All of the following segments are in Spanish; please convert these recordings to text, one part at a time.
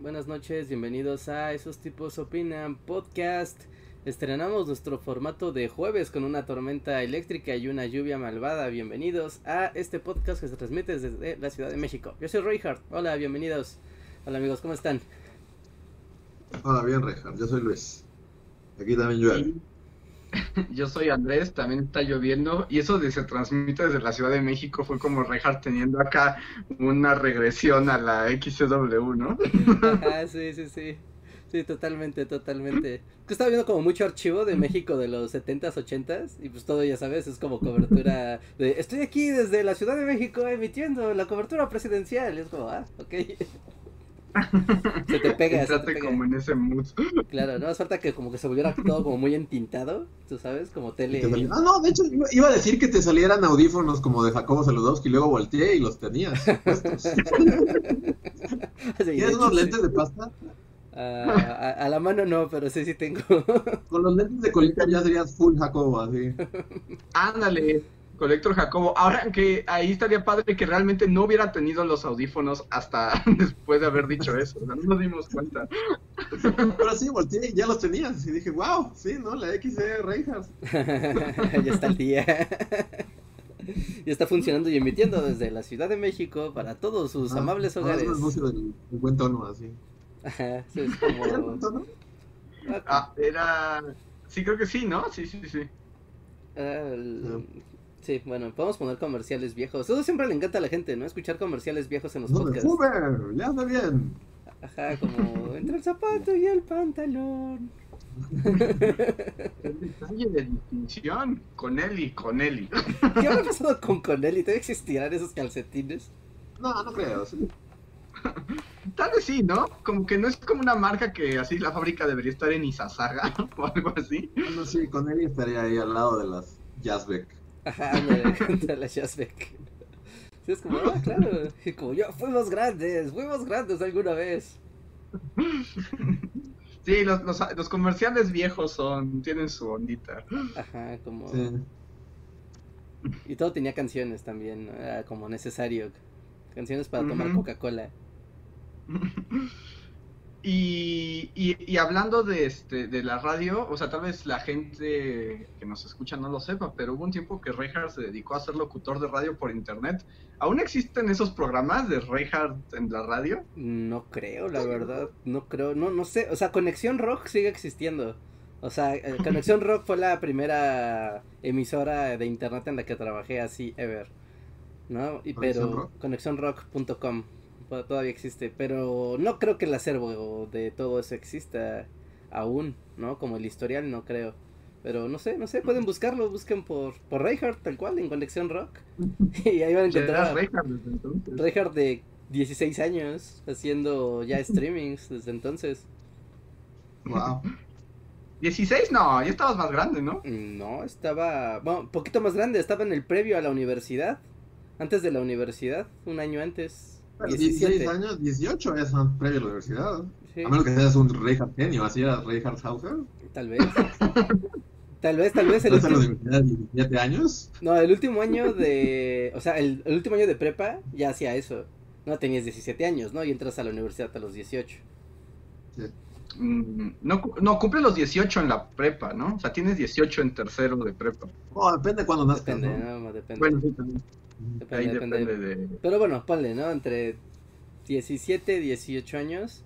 buenas noches, bienvenidos a Esos Tipos Opinan Podcast. Estrenamos nuestro formato de jueves con una tormenta eléctrica y una lluvia malvada. Bienvenidos a este podcast que se transmite desde la Ciudad de México. Yo soy Reinhardt, hola, bienvenidos. Hola amigos, ¿cómo están? Hola, bien Reinhardt, yo soy Luis. Aquí también llueve. Yo soy Andrés, también está lloviendo y eso de se transmite desde la Ciudad de México fue como Reinhardt teniendo acá una regresión a la XCW, ¿no? Sí, sí, sí. Sí, totalmente, totalmente. Que estaba viendo como mucho archivo de México de los 70s, 80s y pues todo ya sabes, es como cobertura de estoy aquí desde la Ciudad de México emitiendo la cobertura presidencial. Y es como, ah, ok. Se te pega, se te pega. como en ese mood. Claro, no hace falta que como que se volviera todo como muy entintado, tú sabes, como tele. Te Ah, no, de hecho iba, a decir que te salieran audífonos como de Jacobo Saludowski y luego volteé y los tenías. puestos. ¿Tienes hecho, unos sí. lentes de pasta? Ah, a, a la mano no, pero sí, sí tengo. Con los lentes de colita ya serías full Jacobo, así. Ándale, Colector Jacobo. Ahora que ahí estaría padre que realmente no hubiera tenido los audífonos hasta después de haber dicho eso. o sea, no nos dimos cuenta. Pero sí, volteé y ya los tenías. Y dije, wow, sí, ¿no? La X de Reinhardt. ya está el día. ya está funcionando y emitiendo desde la Ciudad de México para todos sus Ah, amables ah, hogares. Es un anuncio del, del buen tono, así. Ajá, sí, es ¿Era buen tono? Ah, era. Sí, creo que sí, ¿no? Sí, sí, sí. Ah, el- Sí, bueno, podemos poner comerciales viejos. Eso siempre le encanta a la gente, ¿no? Escuchar comerciales viejos en los No podcasts. fume, ya anda bien. Ajá, como entre el zapato y el pantalón. El detalle de distinción con Eli, con Eli. ¿Qué habrá pasado con Conelli? ¿Todavía existirán esos calcetines? No, no creo. sí. Tal vez sí, ¿no? Como que no es como una marca que así la fábrica debería estar en Izazaga o algo así. Bueno, sí, con él estaría ahí al lado de las Jazzbeck. Ajá, me contra la. Sí, es como, ah, claro. Y como yo, fuimos grandes, fuimos grandes alguna vez. Sí, los, los, los comerciales viejos son, tienen su ondita. Ajá, como. Sí. Y todo tenía canciones también, ¿no? Era como necesario. Canciones para tomar. Coca-Cola. Y, y, y hablando de este de la radio, o sea, tal vez la gente que nos escucha no lo sepa, pero hubo un tiempo que Reinhardt se dedicó a ser locutor de radio por internet. ¿Aún existen esos programas de Reinhardt en la radio? No creo, la verdad. No creo, no, no sé. O sea, Conexión Rock sigue existiendo. O sea, eh, Conexión Rock fue la primera emisora de internet en la que trabajé así ever. ¿No? Y, ¿Conexión pero Rock? Todavía existe, pero no creo que el acervo de todo eso exista aún, ¿no? Como el historial no creo. Pero no sé, no sé, pueden buscarlo, busquen por por Reinhardt tal cual en Conexión Rock y ahí van a encontrar Reinhardt desde entonces. Reinhardt de 16 años haciendo ya streamings desde entonces. Wow. 16, no, ya estabas más grande, ¿no? No, estaba, bueno, un poquito más grande, estaba en el previo a la universidad, antes de la universidad, un año antes. 16 17. años, 18 es previo a la universidad. Sí, A menos que seas un Reinhardt genio, así era Reinhardt Hauser. tal vez. Tal vez, tal vez el ¿Estás en la último, universidad de 17 años? no, el último año de, o sea, el, el último año de prepa ya hacía eso. No tenías 17 años, ¿no? Y entras a la universidad a los 18. Sí. Mm, No, cu- no, cumple los 18 en la prepa, ¿no? O sea, tienes 18 en tercero de prepa. Oh, depende cuando nazcas, Depende, ¿no? ¿no? Depende. Bueno, sí, también. Depende, Ahí depende. depende de... Pero bueno, ponle, ¿no? Entre 17 y 18 años.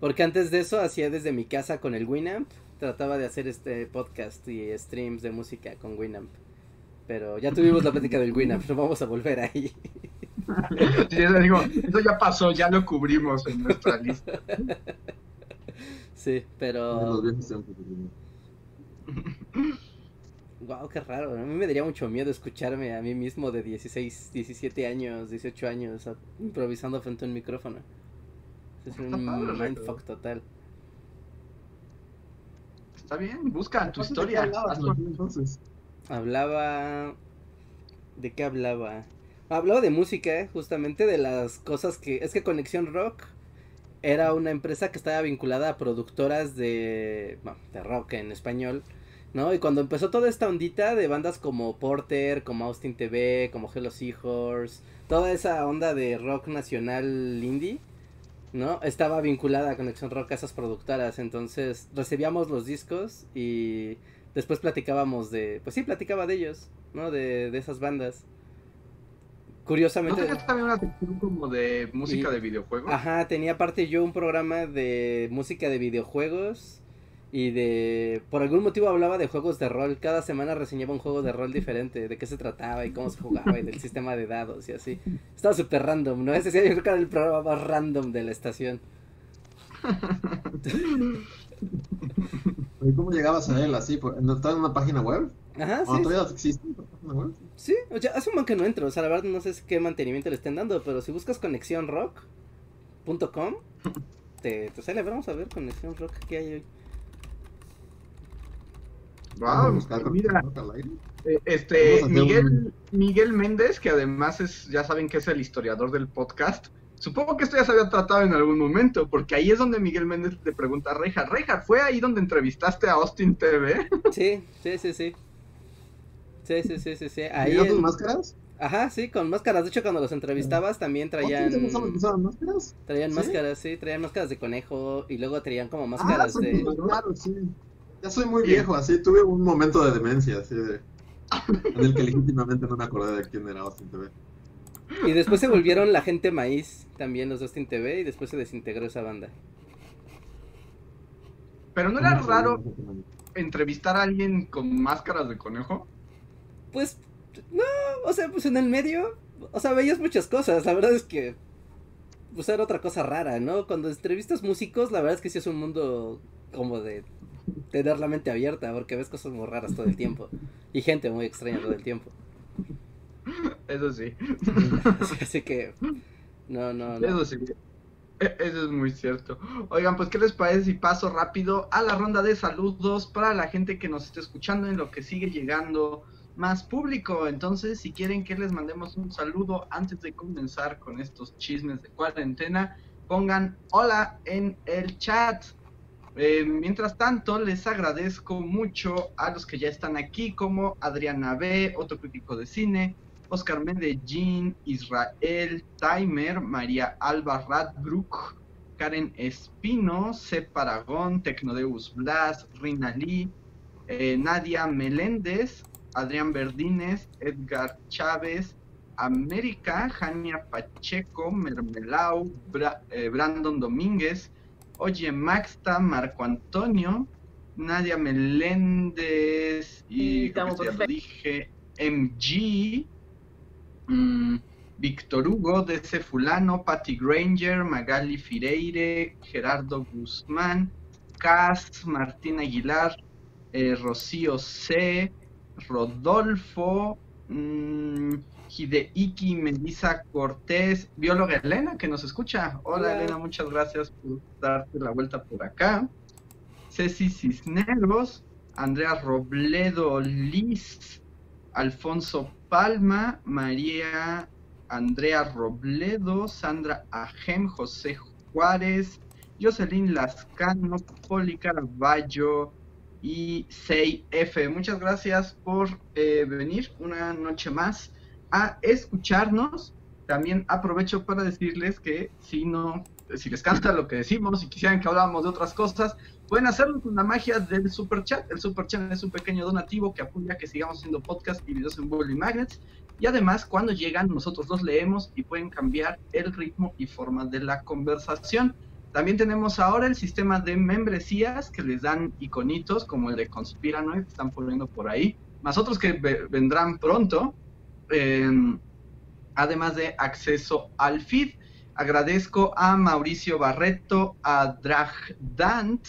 Porque antes de eso hacía desde mi casa con el Winamp. Trataba de hacer este podcast y streams de música con Winamp. Pero ya tuvimos la plática del Winamp, no vamos a volver ahí. Sí, eso, digo, eso ya pasó, ya lo cubrimos en nuestra lista. Sí, pero... Wow, qué raro. A mí me daría mucho miedo escucharme a mí mismo de 16, 17 años, 18 años, improvisando frente a un micrófono. Es un mindfuck total. está bien, busca tu ¿De qué historia. hablabas, entonces? Hablaba... ¿De qué hablaba? Hablaba de música, justamente de las cosas que... Es que Conexión Rock era una empresa que estaba vinculada a productoras de... bueno, de rock en español, ¿no? Y cuando empezó toda esta ondita de bandas como Porter, como Austin TV, como Hello Seahorse, toda esa onda de rock nacional indie, ¿no? Estaba vinculada a Conexión Rock a esas productoras, entonces recibíamos los discos y después platicábamos de, pues sí, platicaba de ellos, ¿no? De, de esas bandas. ¿No Curiosamente, tenías también una sección como de música Y- de videojuegos? ajá, tenía aparte yo un programa de música de videojuegos y de, por algún motivo hablaba de juegos de rol, cada semana reseñaba un juego de rol diferente, de qué se trataba y cómo se jugaba y del sistema de dados y así. Estaba súper random, ¿no? Ese sí, yo creo que era el programa más random de la estación. ¿Y ¿Cómo llegabas a él así? ¿Por- ¿No estaba en una página web? Ajá, ¿O sí, todavía existe esa página web? Sí, o sea, hace un buen que no entro, o sea, la verdad no sé qué mantenimiento le estén dando, pero si buscas conexionrock.com, te, te sale, vamos a ver conexión rock que hay hoy. Vamos a Wow, mira, al aire. eh, este Miguel, un- Miguel Méndez, que además es, ya saben que es el historiador del podcast. Supongo que esto ya se había tratado en algún momento, porque ahí es donde Miguel Méndez le pregunta a Reja, Reja, ¿fue ahí donde entrevistaste a Austin TV? Sí, sí, sí, sí. Sí, sí, sí, sí, sí. Ahí ¿Tenías tus en- máscaras? Ajá, sí, con máscaras. De hecho, cuando los entrevistabas también traían ¿Otros no usaban máscaras? traían ¿Sí? máscaras, sí, traían máscaras de conejo y luego traían como Ah, máscaras sí, de claro, sí. Ya soy muy viejo, así tuve un momento de demencia, así de... En el que legítimamente no me acordé de quién era Austin TV. y después se volvieron la gente maíz, también los de Austin TV y después se desintegró esa banda. Pero no era raro entrevistar a alguien con máscaras de conejo. Pues no, o sea, pues en el medio, o sea, veías muchas cosas, la verdad es que pues era otra cosa rara, ¿no? Cuando entrevistas músicos, la verdad es que sí es un mundo como de tener la mente abierta, porque ves cosas muy raras todo el tiempo y gente muy extraña todo el tiempo. Eso sí, Así, así que no, no, no. eso sí. E- Eso es muy cierto. Oigan, pues, ¿qué les parece si paso rápido a la ronda de saludos para la gente que nos esté escuchando en lo que sigue llegando más público? Entonces, si quieren que les mandemos un saludo antes de comenzar con estos chismes de cuarentena, pongan hola en el chat. Eh, mientras tanto, les agradezco mucho a los que ya están aquí, como Adriana B., otro crítico de cine, Oscar Medellín, Israel Timer, María Alba Radbrook, Karen Espino, C. Paragón, Tecnodeus Blas, Rina Lee, eh, Nadia Meléndez, Adrián Verdines, Edgar Chávez, América, Jania Pacheco, Mermelau, Bra- eh, Brandon Domínguez, Oye Maxta, Marco Antonio, Nadia Meléndez y perfectos. dije, MG, mm, Víctor Hugo, DC Fulano, Patty Granger, Magali Fireire, Gerardo Guzmán, Cas, Martín Aguilar, eh, Rocío C, Rodolfo, mm, Hideiki Melissa Cortés, bióloga Elena que nos escucha. Hola Hola. Elena, muchas gracias por darte la vuelta por acá. Ceci Cisneros, Andrea Robledo Liz, Alfonso Palma, María Andrea Robledo, Sandra Ajem, José Juárez, Jocelyn Lascano, Poli Caraballo y 6F. Muchas gracias por eh, venir una noche más a escucharnos. También aprovecho para decirles que si no, si les canta lo que decimos y quisieran que habláramos de otras cosas, pueden hacerlo con la magia del super chat. El super chat es un pequeño donativo que apoya que sigamos haciendo podcast y videos en Bully Magnets. Y además, cuando llegan, nosotros los leemos y pueden cambiar el ritmo y forma de la conversación. También tenemos ahora el sistema de membresías que les dan iconitos como el de Conspiranoid que están poniendo por ahí, más otros que ve- vendrán pronto. Además de acceso al feed. Agradezco a Mauricio Barreto, a Drag Dant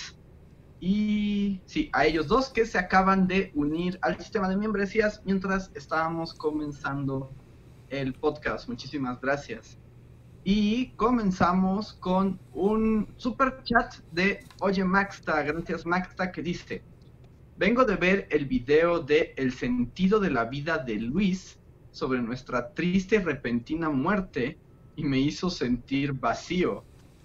y sí, a ellos dos que se acaban de unir al sistema de membresías mientras estábamos comenzando el podcast. Muchísimas gracias. Y comenzamos con un super chat de Oye Maxta, gracias Maxta, que dice, Vengo de ver el video de El sentido de la vida de Luis sobre nuestra triste y repentina muerte y me hizo sentir vacío.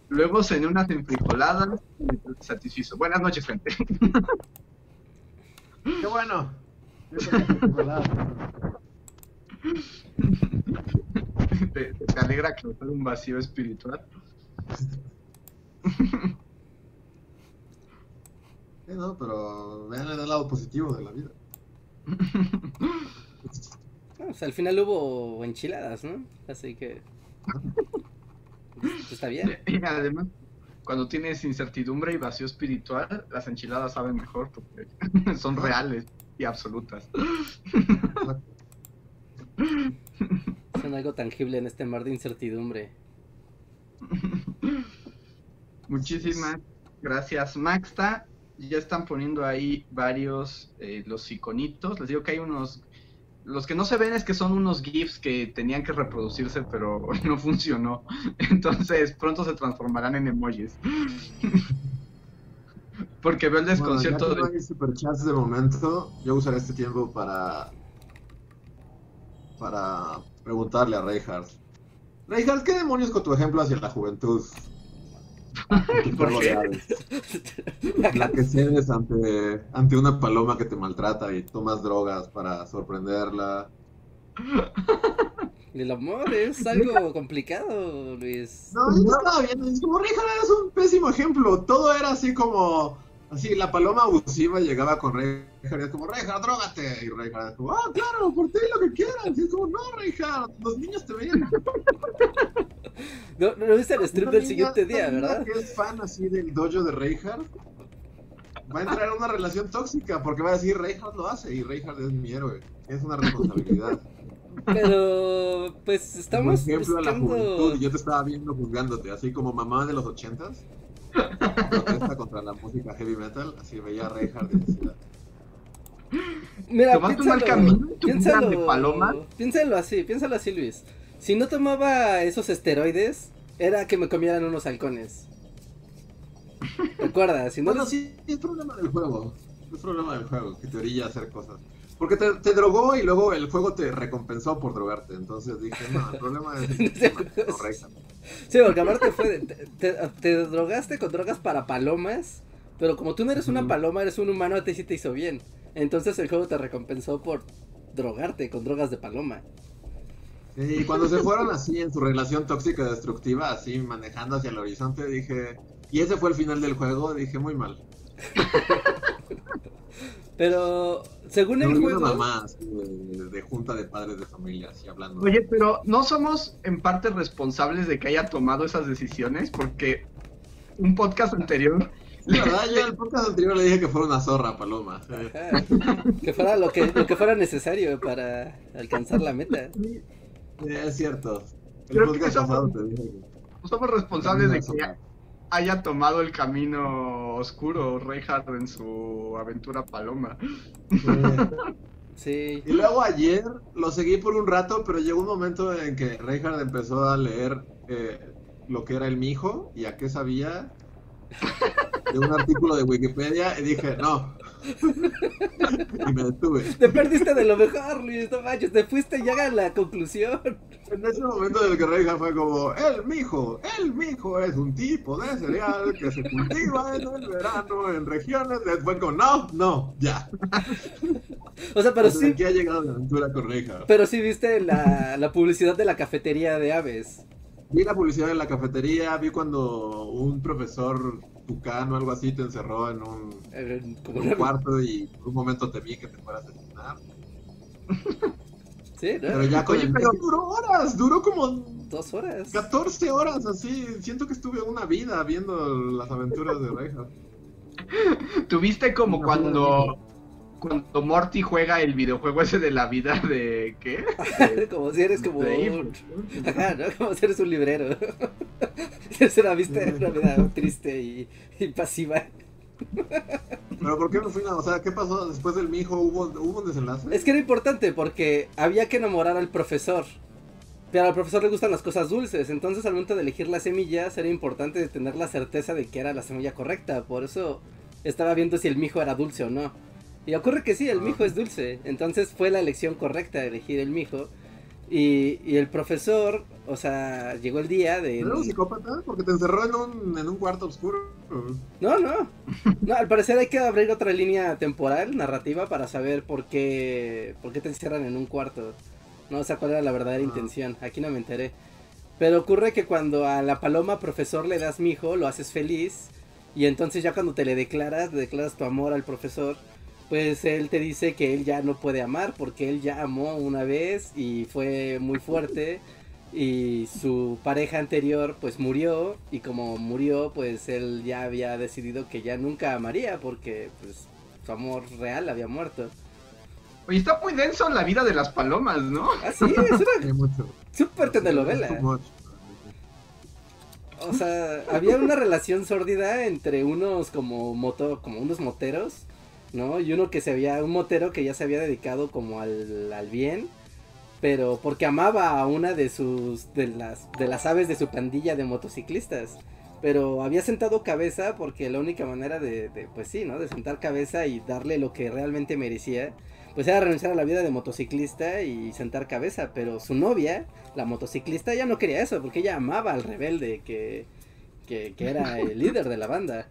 Luego cené unas enfrijoladas y me satisfizo. Buenas noches, gente. Qué bueno. ¿Te, te alegra causar un vacío espiritual? Sí, no, pero vean el lado positivo de la vida. No, pues, al final hubo enchiladas, ¿no? Así que. pues, está bien. Y además, cuando tienes incertidumbre y vacío espiritual, las enchiladas saben mejor porque son reales y absolutas. Son algo tangible en este mar de incertidumbre. Muchísimas gracias, Maxta. Ya están poniendo ahí varios eh, los iconitos. Les digo que hay unos. Los que no se ven es que son unos GIFs que tenían que reproducirse, pero no funcionó. Entonces pronto se transformarán en emojis. Porque veo el desconcierto bueno, ya que no de. hay superchats de momento, yo usaré este tiempo para para preguntarle a Reinhardt. Reinhardt, ¿qué demonios con tu ejemplo hacia la juventud? La que cedes ante, ante una paloma que te maltrata y tomas drogas para sorprenderla. El amor es algo complicado, Luis. No, yo estaba viendo, es como Reinhardt es un pésimo ejemplo. Todo era así como, así, la paloma abusiva llegaba con Reinhardt y es como, Reinhardt, drogate. Y Reinhardt es como, ah, claro, por ti lo que quieras. Y es como, no, Reinhardt, los niños te ven. No, no viste el Una del siguiente día, ¿verdad? que es fan así del dojo de Reinhardt va a entrar en una relación tóxica porque va a decir Reinhardt lo hace y Reinhardt es mi héroe. Es una responsabilidad. Pero, pues Por estamos ejemplo, a la buscando. juventud, yo te estaba viendo juzgándote, así como mamá de los ochentas. Protesta contra la música heavy metal, así veía a Reinhardt y decía, Mira, ¿Tomaste un mal piénsalo, camino piénsalo, paloma? piénsalo así, piénsalo así, Luis. Si no tomaba esos esteroides, era que me comieran unos halcones. Recuerda, si no Bueno, sí, es problema del juego. Es problema del juego, que te orilla a hacer cosas. Porque te, te drogó y luego el juego te recompensó por drogarte. Entonces dije, no, el problema es Reinhardt. Sí, porque aparte fue. Te, te- te drogaste con drogas para palomas. Pero como tú no eres una paloma, eres un humano, a ti sí te hizo bien. Entonces el juego te recompensó por drogarte con drogas de paloma. Y cuando se fueron así en su relación tóxica destructiva, así manejando hacia el horizonte, dije, y ese fue el final del juego, dije, muy mal. Pero según el una juego. mamá así de, de junta de padres de familia, así hablando. Oye, pero ¿no somos en parte responsables de que haya tomado esas decisiones? Porque un podcast anterior La verdad, yo en el podcast anterior le dije que fuera una zorra, Paloma. Ajá, que fuera lo que, lo que fuera necesario para alcanzar la meta. Es cierto. El Creo que somos- pasado te dije que somos responsables de que haya tomado el camino oscuro Reinhardt en su aventura paloma. Sí. Sí. Y luego ayer lo seguí por un rato, pero llegó un momento en que Reinhardt empezó a leer eh, lo que era el mijo y a qué sabía de un artículo de Wikipedia y dije, no. Y me detuve. Te perdiste de lo mejor, Luis, no manches, te fuiste ya a la conclusión. En ese momento en el que Reinhardt fue como, el mijo, el mijo es un tipo de cereal que se cultiva en el verano en regiones. Después como, no, no, ya. O sea, pero sí, aquí ha llegado la aventura con Reinhardt. pero sí viste la, la publicidad de la cafetería de aves. Vi la publicidad en la cafetería, vi cuando un profesor tucano o algo así te encerró en un, en cuarto y por un momento temí que te fuera a asesinar. Sí, ¿no? Pero ya con Oye, pero- duró horas, duró como Dos horas. 14 horas así. Siento que estuve una vida viendo las aventuras de Reinhardt. ¿Tuviste como cuando, cuando Morty juega el videojuego ese de la vida de... ¿qué? como si eres como De un... Ajá, ¿no? Como si eres un librero. Es una vista, una vida triste y, y pasiva. Pero ¿por qué me fui? a- O sea, ¿qué pasó después del mijo? ¿Hubo, hubo un desenlace? Es que era importante porque había que enamorar al profesor. Pero al profesor le gustan las cosas dulces. Entonces al momento de elegir las semillas era importante tener la certeza de que era la semilla correcta. Por eso estaba viendo si el mijo era dulce o no. Y ocurre que sí, el mijo es dulce. Entonces fue la elección correcta de elegir el mijo. Y, y el profesor, o sea, llegó el día de... ¿Era un psicópata? Porque te encerró en un, en un cuarto oscuro. No, no. No, al parecer hay que abrir otra línea temporal, narrativa, para saber por qué, por qué te encierran en un cuarto. No, o sea, cuál era la verdadera Ah. intención. Aquí no me enteré. Pero ocurre que cuando a la paloma profesor le das mi hijo, lo haces feliz. Y entonces ya cuando te le declaras, le declaras tu amor al profesor, pues él te dice que él ya no puede amar porque él ya amó una vez y fue muy fuerte. Y su pareja anterior pues murió y como murió pues él ya había decidido que ya nunca amaría porque pues su amor real había muerto. Oye, está muy denso la vida de las palomas, ¿no? Así es, una super telenovela. O sea, había una relación sórdida entre unos como moto, como unos moteros, ¿no? Y uno que se había, un motero que ya se había dedicado como al, al bien, pero porque amaba a una de sus, de las, de las aves de su pandilla de motociclistas. Pero había sentado cabeza porque la única manera de, de, pues sí, ¿no? De sentar cabeza y darle lo que realmente merecía, pues era renunciar a la vida de motociclista y sentar cabeza. Pero su novia, la motociclista, ya no quería eso porque ella amaba al rebelde que, que, que era el líder de la banda.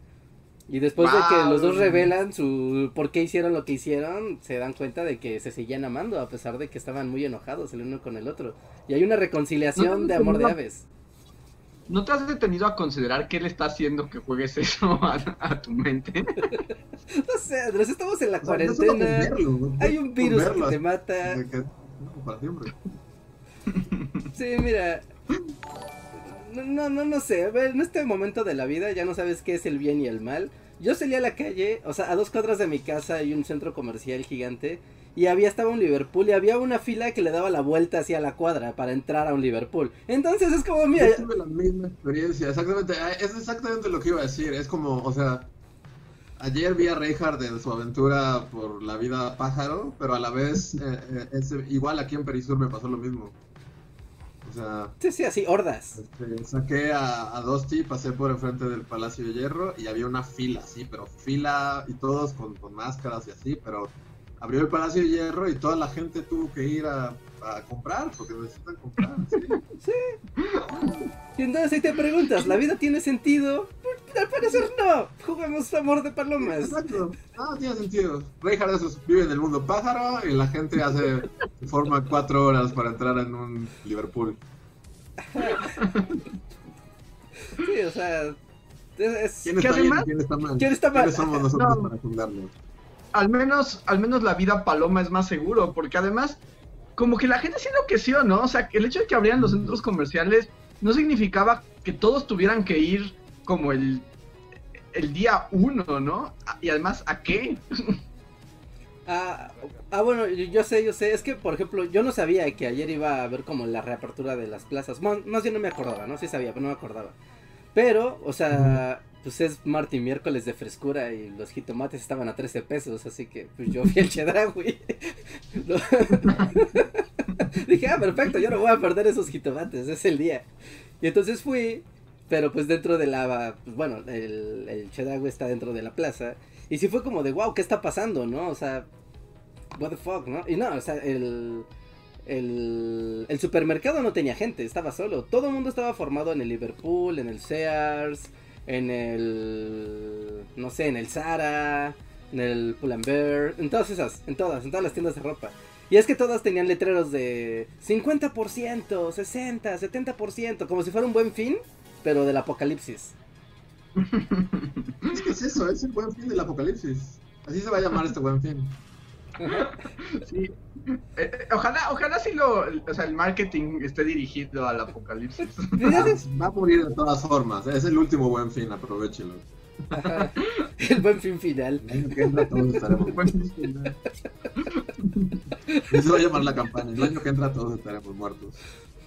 Y después de que los dos revelan su por qué hicieron lo que hicieron, se dan cuenta de que se seguían amando a pesar de que estaban muy enojados el uno con el otro. Y hay una reconciliación No, de amor de no. aves. ¿No te has detenido a considerar qué le está haciendo que juegues eso a, a tu mente? No sé, Andrés, estamos en la O sea, no cuarentena. verlo, güey, Hay un virus que te mata. que- no, para siempre. Sí, mira. No, no, no, sé. En este momento de la vida ya no sabes qué es el bien y el mal. Yo salí a la calle, o sea, a dos cuadras de mi casa hay un centro comercial gigante. Y había estaba un Liverpool y había una fila que le daba la vuelta hacia la cuadra para entrar a un Liverpool. Entonces es como, mira, Yo tuve la misma experiencia, exactamente, ah, es exactamente lo que iba a decir, es como, o sea, ayer vi a Reinhardt en su aventura por la vida pájaro, pero a la vez, eh, eh, es- igual aquí en Perisur me pasó lo mismo. Sea, sí, sí, así, hordas. este, saqué a, a Dusty, pasé por enfrente del Palacio de Hierro y había una fila, sí, pero fila y todos con, con máscaras y así, pero abrió el Palacio de Hierro y toda la gente tuvo que ir a, a comprar, porque necesitan comprar, sí. Y entonces ahí te preguntas, ¿la vida tiene sentido? Al parecer no. Jugamos amor de palomas. Exacto. No, tiene sentido. Reinhardt esos vive en el mundo pájaro y la gente hace forma cuatro horas para entrar en un Liverpool. Sí, o sea. es- ¿Quién ¿Qué está bien además? y quién está mal? ¿Quién está mal? ¿Quiénes somos nosotros No. para juzgarlo? Al menos, al menos la vida paloma es más seguro, porque además, como que la gente se enloqueció, ¿no? O sea, el hecho de que abrieran los centros comerciales no significaba que todos tuvieran que ir como el, el día uno, ¿no? Y además, ¿a qué? Ah, ah, bueno, yo, sé, yo sé. Es que, por ejemplo, yo no sabía que ayer iba a haber como la reapertura de las plazas. Mon- más bien no me acordaba, ¿no? Sí sabía, pero no me acordaba. Pero, o sea, pues es martes y miércoles de frescura y los jitomates estaban a 13 pesos. Así que, pues yo fui al Chedraui. Lo- Dije, ah, perfecto, yo no voy a perder esos jitomates, es el día. Y entonces fui, pero pues dentro de la, pues bueno, el, el está dentro de la plaza. Y sí fue como de, wow, ¿qué está pasando, no? O sea, what the fuck, ¿no? Y no, o sea, el, el supermercado no tenía gente, estaba solo. Todo el mundo estaba formado en el Liverpool, en el Sears, en el, no sé, en el Zara, en el Pull&Bear, en todas esas, en todas, en todas las tiendas de ropa. Y es que todas tenían letreros de 50%, 60, 70%, como si fuera un buen fin, pero del apocalipsis. Es que es eso, es el buen fin del apocalipsis. Así se va a llamar este buen fin. Sí. Eh, eh, ojalá, ojalá sí lo, o sea, el marketing esté dirigido al apocalipsis. Va, a morir de todas formas. Es el último buen fin, aprovechelo. Ajá. El buen fin final. El año que entra todos estaremos muertos. Así se va a llamar la campaña. El año que entra todos estaremos muertos.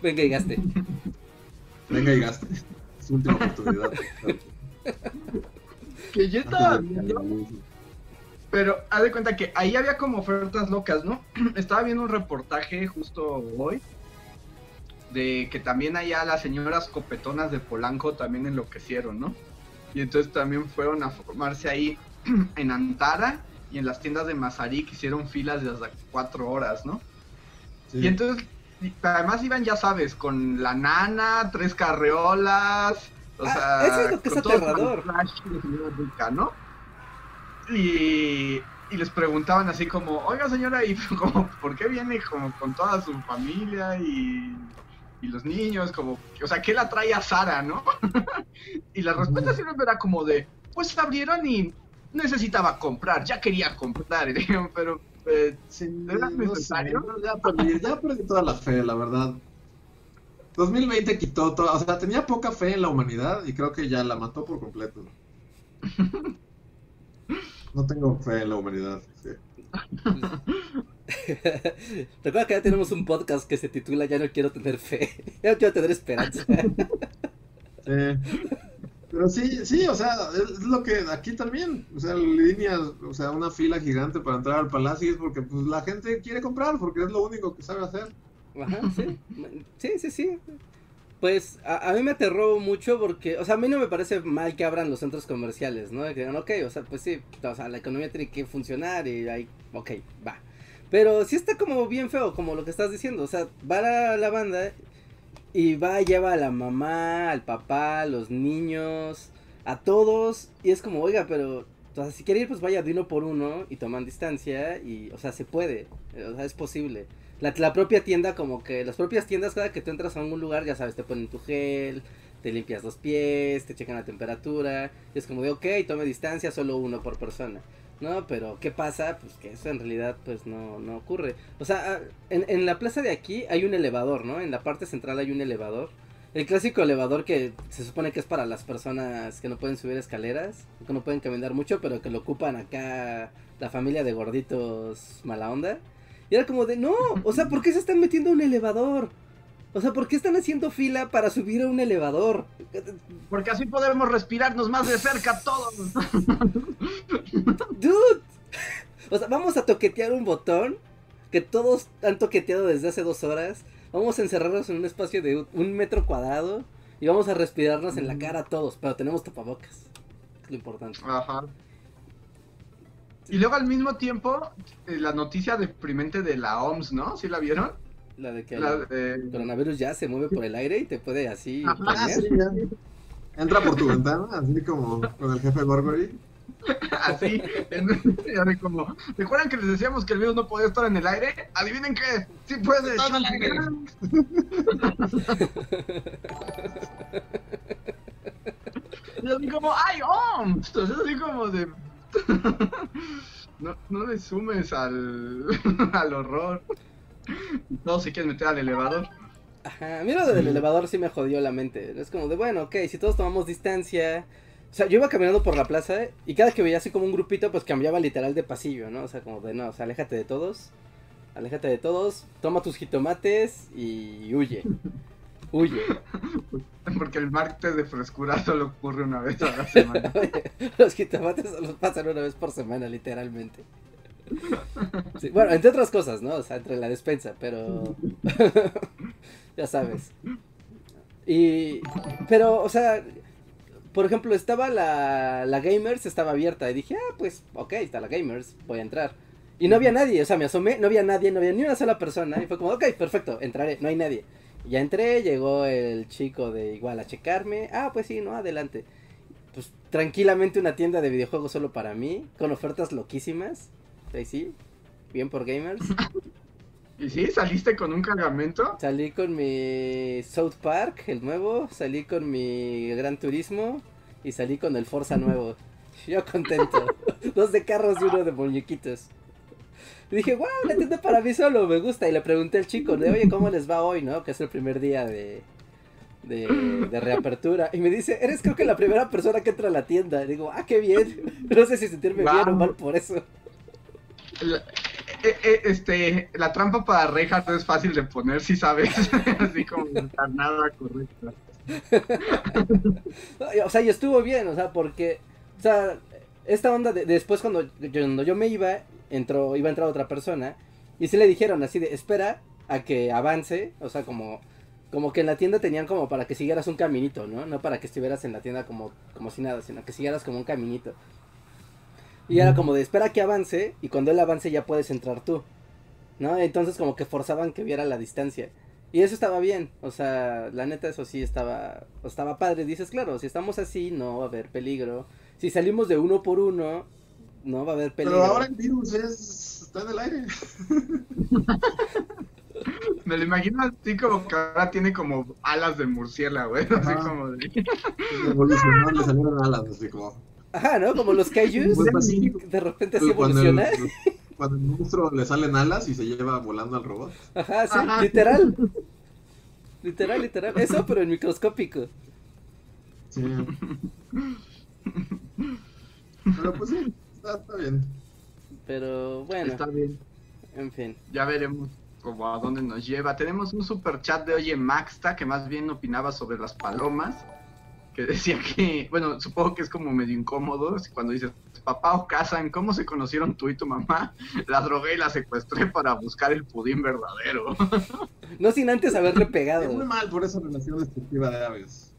Venga y gaste. Venga y gaste. Es su última oportunidad. que yo estaba viendo, pero haz de cuenta que ahí había como ofertas locas, ¿no? Estaba viendo un reportaje justo hoy de que también allá las señoras copetonas de Polanco también enloquecieron, ¿no? Y entonces también fueron a formarse ahí en Antara y en las tiendas de Mazarik hicieron filas de hasta cuatro horas, ¿no? Sí. Y entonces, además iban, ya sabes, con la nana, tres carreolas, o Ah, sea, eso es lo que es aterrador. rica, ¿no? Y, y les preguntaban así como, oiga señora, ¿y como, por qué viene como con toda su familia y, y los niños? Como, o sea, ¿qué la trae a Sara, no? y la respuesta siempre era como de, pues abrieron y necesitaba comprar, ya quería comprar, pero... eh, ¿Era no sé, necesario? ya, perdí, ya perdí toda la fe, la verdad. 2020 quitó todo, o sea, tenía poca fe en la humanidad y creo que ya la mató por completo. No tengo fe en la humanidad. sí. Recuerda que ya tenemos un podcast que se titula Ya no quiero tener fe, ya no quiero tener esperanza. Pero sí, sí, o sea, es lo que aquí también, o sea, líneas, o sea, una fila gigante para entrar al palacio es porque pues la gente quiere comprar, porque es lo único que sabe hacer. Ajá, sí. Sí, sí, sí. Pues a, a mí me aterró mucho porque, o sea, a mí no me parece mal que abran los centros comerciales, ¿no? Que digan, ok, o sea, pues sí, o sea, la economía tiene que funcionar y ahí, ok, va. Pero sí está como bien feo, como lo que estás diciendo, o sea, va la, la banda y va, lleva a la mamá, al papá, a los niños, a todos, y es como, oiga, pero, o sea, si quiere ir, pues vaya de uno por uno y toman distancia y, o sea, se puede, o sea, es posible. La, propia tienda, como que las propias tiendas, cada que tú entras a algún lugar, ya sabes, te ponen tu gel, te limpias los pies, te checan la temperatura, y es como de, ok, tome distancia, solo uno por persona. No, pero ¿qué pasa? Pues que eso en realidad pues no, no ocurre. O sea, ah, en, en la plaza de aquí hay un elevador, ¿no? En la parte central hay un elevador. El clásico elevador que se supone que es para las personas que no pueden subir escaleras, que no pueden caminar mucho, pero que lo ocupan acá la familia de gorditos mala onda. Y era como de, no, o sea, ¿por qué se están metiendo a un elevador? O sea, ¿por qué están haciendo fila para subir a un elevador? Porque así podemos respirarnos más de cerca todos. Dude. O sea, vamos a toquetear un botón que todos han toqueteado desde hace dos horas. Vamos a encerrarnos en un espacio de un- metro cuadrado y vamos a respirarnos en la cara todos, pero tenemos tapabocas. Es lo importante. Ajá. Y luego al mismo tiempo, eh, la noticia deprimente de la OMS, ¿no? ¿Sí la vieron? La de que La el de- coronavirus ya se mueve por el aire y te puede así. Ajá, Ah, sí, ya. Entra por tu ventana, así como con el jefe Gorgory. Así, en- y así como, ¿recuerdan que les decíamos que el virus no podía estar en el aire? Adivinen qué, sí puede. Está en el aire. Y así como, ¡ay, OMS! Entonces así como de... No, no le sumes al, al horror. Todos se quieren meter al elevador. Ajá, a mí lo del elevador sí me jodió la mente. Es como de, bueno, ok, si todos tomamos distancia. O sea, yo iba caminando por la plaza y cada que veía así como un grupito, pues cambiaba literal de pasillo, ¿no? O sea, como de, no, o sea, aléjate de todos. Aléjate de todos, toma tus jitomates y huye. Huye. Porque el martes de frescura solo ocurre una vez a la semana. Los jitomates solo pasan una vez por semana, literalmente. Sí, bueno, entre otras cosas, ¿no? O sea, entre la despensa, pero... ya sabes. Y... Pero, o sea... Por ejemplo, estaba la, la Gamers, estaba abierta. Y dije, ah, pues, ok, está la Gamers, voy a entrar. Y no había nadie, o sea, me asomé, no había nadie, no había ni una sola persona. Y fue como, ok, perfecto, entraré, no hay nadie. Ya entré, llegó el chico de igual a checarme. Ah, pues sí, no, adelante. Pues tranquilamente una tienda de videojuegos solo para mí, con ofertas loquísimas. Ahí sí, bien por gamers. ¿Y sí? ¿Saliste con un cargamento? Salí con mi South Park, el nuevo, salí con mi Gran Turismo y salí con el Forza nuevo. Yo contento. Dos de carros y uno de muñequitos. Y dije, wow, la tienda para mí solo, me gusta. Y le pregunté al chico, de, oye, ¿cómo les va hoy, no? Que es el primer día de, de, de reapertura. Y me dice, eres creo que la primera persona que entra a la tienda. Y digo, ah, qué bien. No sé si sentirme bien o mal por eso. La, eh, eh, este, la trampa para Reinhardt es fácil de poner, si sabes. Así como nada correcta. O sea, y estuvo bien, o sea, porque, o sea, esta onda de, después cuando yo, cuando yo me iba, entró, iba a entrar otra persona, y sí le dijeron así de, espera a que avance, o sea, como, como que en la tienda tenían como para que siguieras un caminito, ¿no? No para que estuvieras en la tienda como, como si nada, sino que siguieras como un caminito. Y era como de espera que avance y cuando él avance ya puedes entrar tú. ¿No? Entonces como que forzaban que viera la distancia. Y eso estaba bien, o sea, la neta eso sí estaba, estaba padre. Dices, claro, si estamos así no va a haber peligro. Si salimos de uno por uno, no va a haber peligro. Pero ahora el virus es... está en el aire. Me lo imagino así como que ahora tiene como alas de murciélago, güey. Así como de... Evolucionó, le salieron alas, así como... Ajá, ¿no? Como los kaijus, Pues así, de repente así cuando el, evoluciona. cuando el monstruo le salen alas y se lleva volando al robot. Ajá, sí, Ajá. literal. Literal, literal. Eso, pero en microscópico. Sí. Pero pues sí, está, está bien. Pero bueno, Está bien. en fin. Ya veremos como a dónde nos lleva. Tenemos un super chat de Oye Maxta que más bien opinaba sobre las palomas. Que decía que, bueno, supongo que es como medio incómodo cuando dices, papá o Kazan, ¿cómo se conocieron tú y tu mamá? La drogué y la secuestré para buscar el pudín verdadero. No sin antes haberle Es muy pegado. mal por esa relación destructiva de aves.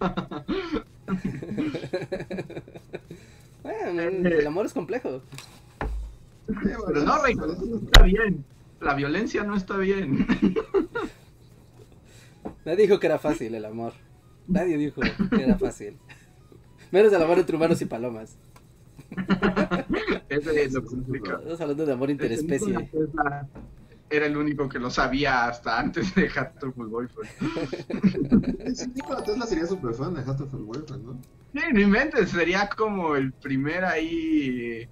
Bueno, el amor es complejo. Sí, bueno, Pero no, Rey, pero no eso- está bien. La violencia no está bien. Nadie dijo que era fácil el amor. Nadie dijo que era fácil. Menos el amor entre humanos y palomas. Ese es lo complicado. Estamos hablando de amor interespecie. Tesla Era el único que lo sabía hasta antes de Hatterful Boyfriend. Sí, Nikola Tesla sería super fan de Hatterful Boyfriend, ¿no? Sí, no inventes, sería como el primer ahí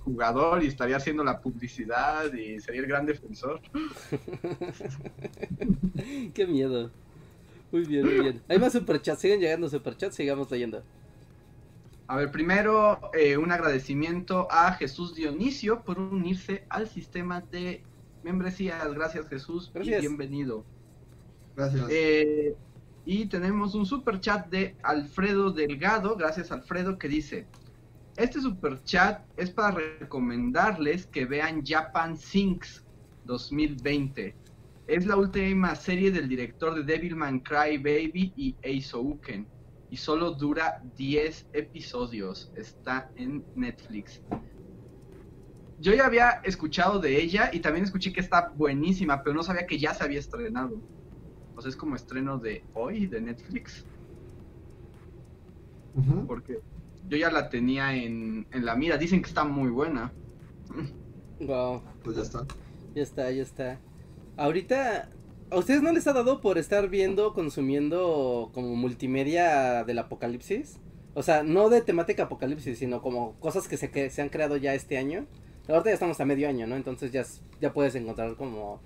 jugador y estaría haciendo la publicidad y sería el gran defensor. Qué miedo. Muy bien, muy bien. Hay más superchats, siguen llegando superchats, sigamos leyendo. A ver, primero eh, un agradecimiento a Jesús Dionisio por unirse al sistema de membresías. Gracias Jesús Gracias. y bienvenido. Gracias. Eh, y tenemos un super chat de Alfredo Delgado, gracias Alfredo, que dice, este super chat es para recomendarles que vean Japan Sinks 2020. Es la última serie del director de Devilman Cry Baby y Eisouken. Y solo dura 10 episodios. Está en Netflix. Yo ya había escuchado de ella y también escuché que está buenísima, pero no sabía que ya se había estrenado. O sea, es como estreno de hoy de Netflix. Porque yo ya la tenía en, en la mira. Dicen que está muy buena. Wow, Pues ya está. ya está, ya está. Ahorita, ¿a ustedes no les ha dado por estar viendo, consumiendo como multimedia del apocalipsis? O sea, no de temática apocalipsis, sino como cosas que se, que se han creado ya este año. Ahorita ya estamos a medio año, ¿no? Entonces ya, ya puedes encontrar como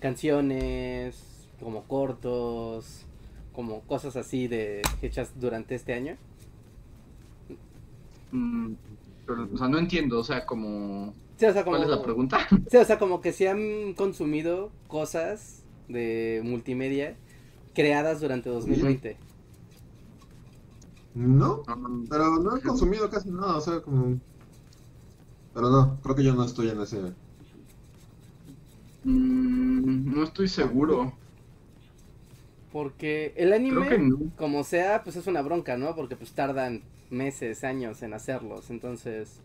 canciones, como cortos, como cosas así de hechas durante este año. Mm, pero, o sea, no entiendo. O sea, como... Sí, o sea, como, ¿Cuál es la pregunta? Sí, o sea, como que se han consumido cosas de multimedia creadas durante 2020. No, Mm, pero no he consumido casi nada, o sea, como... Pero no, creo que yo no estoy en ese... mm, no estoy seguro. Porque el anime, no. como sea, pues es una bronca, ¿no? Porque pues tardan meses, años en hacerlos. Entonces,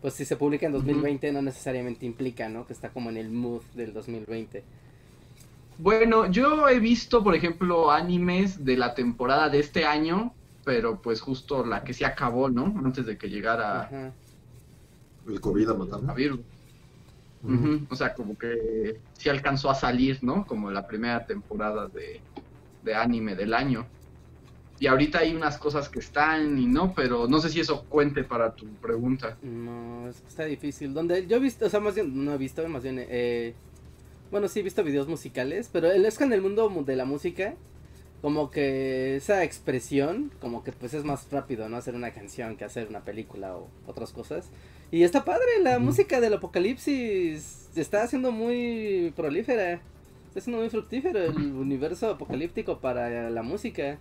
pues si se publica en 2020 no necesariamente implica, ¿no? Que está como en el mood del 2020. Bueno, yo he visto, por ejemplo, animes de la temporada de este año, pero pues justo la que se acabó, ¿no? Antes de que llegara Ajá. El COVID a a matarme. virus. Ujú, O sea, como que sí alcanzó a salir, ¿no? Como la primera temporada de, de anime del año. Y ahorita hay unas cosas que están y no, pero no sé si eso cuente para tu pregunta. No, es que está difícil. Donde yo he visto, o sea, más bien, no he visto, más bien, eh, bueno, sí he visto videos musicales, pero es que en el mundo mu- de la música, como que esa expresión, como que pues es más rápido, ¿no? Hacer una canción que hacer una película o otras cosas. Y está padre, la música del apocalipsis está haciendo muy prolífera. Está siendo muy fructífero el universo apocalíptico para la música.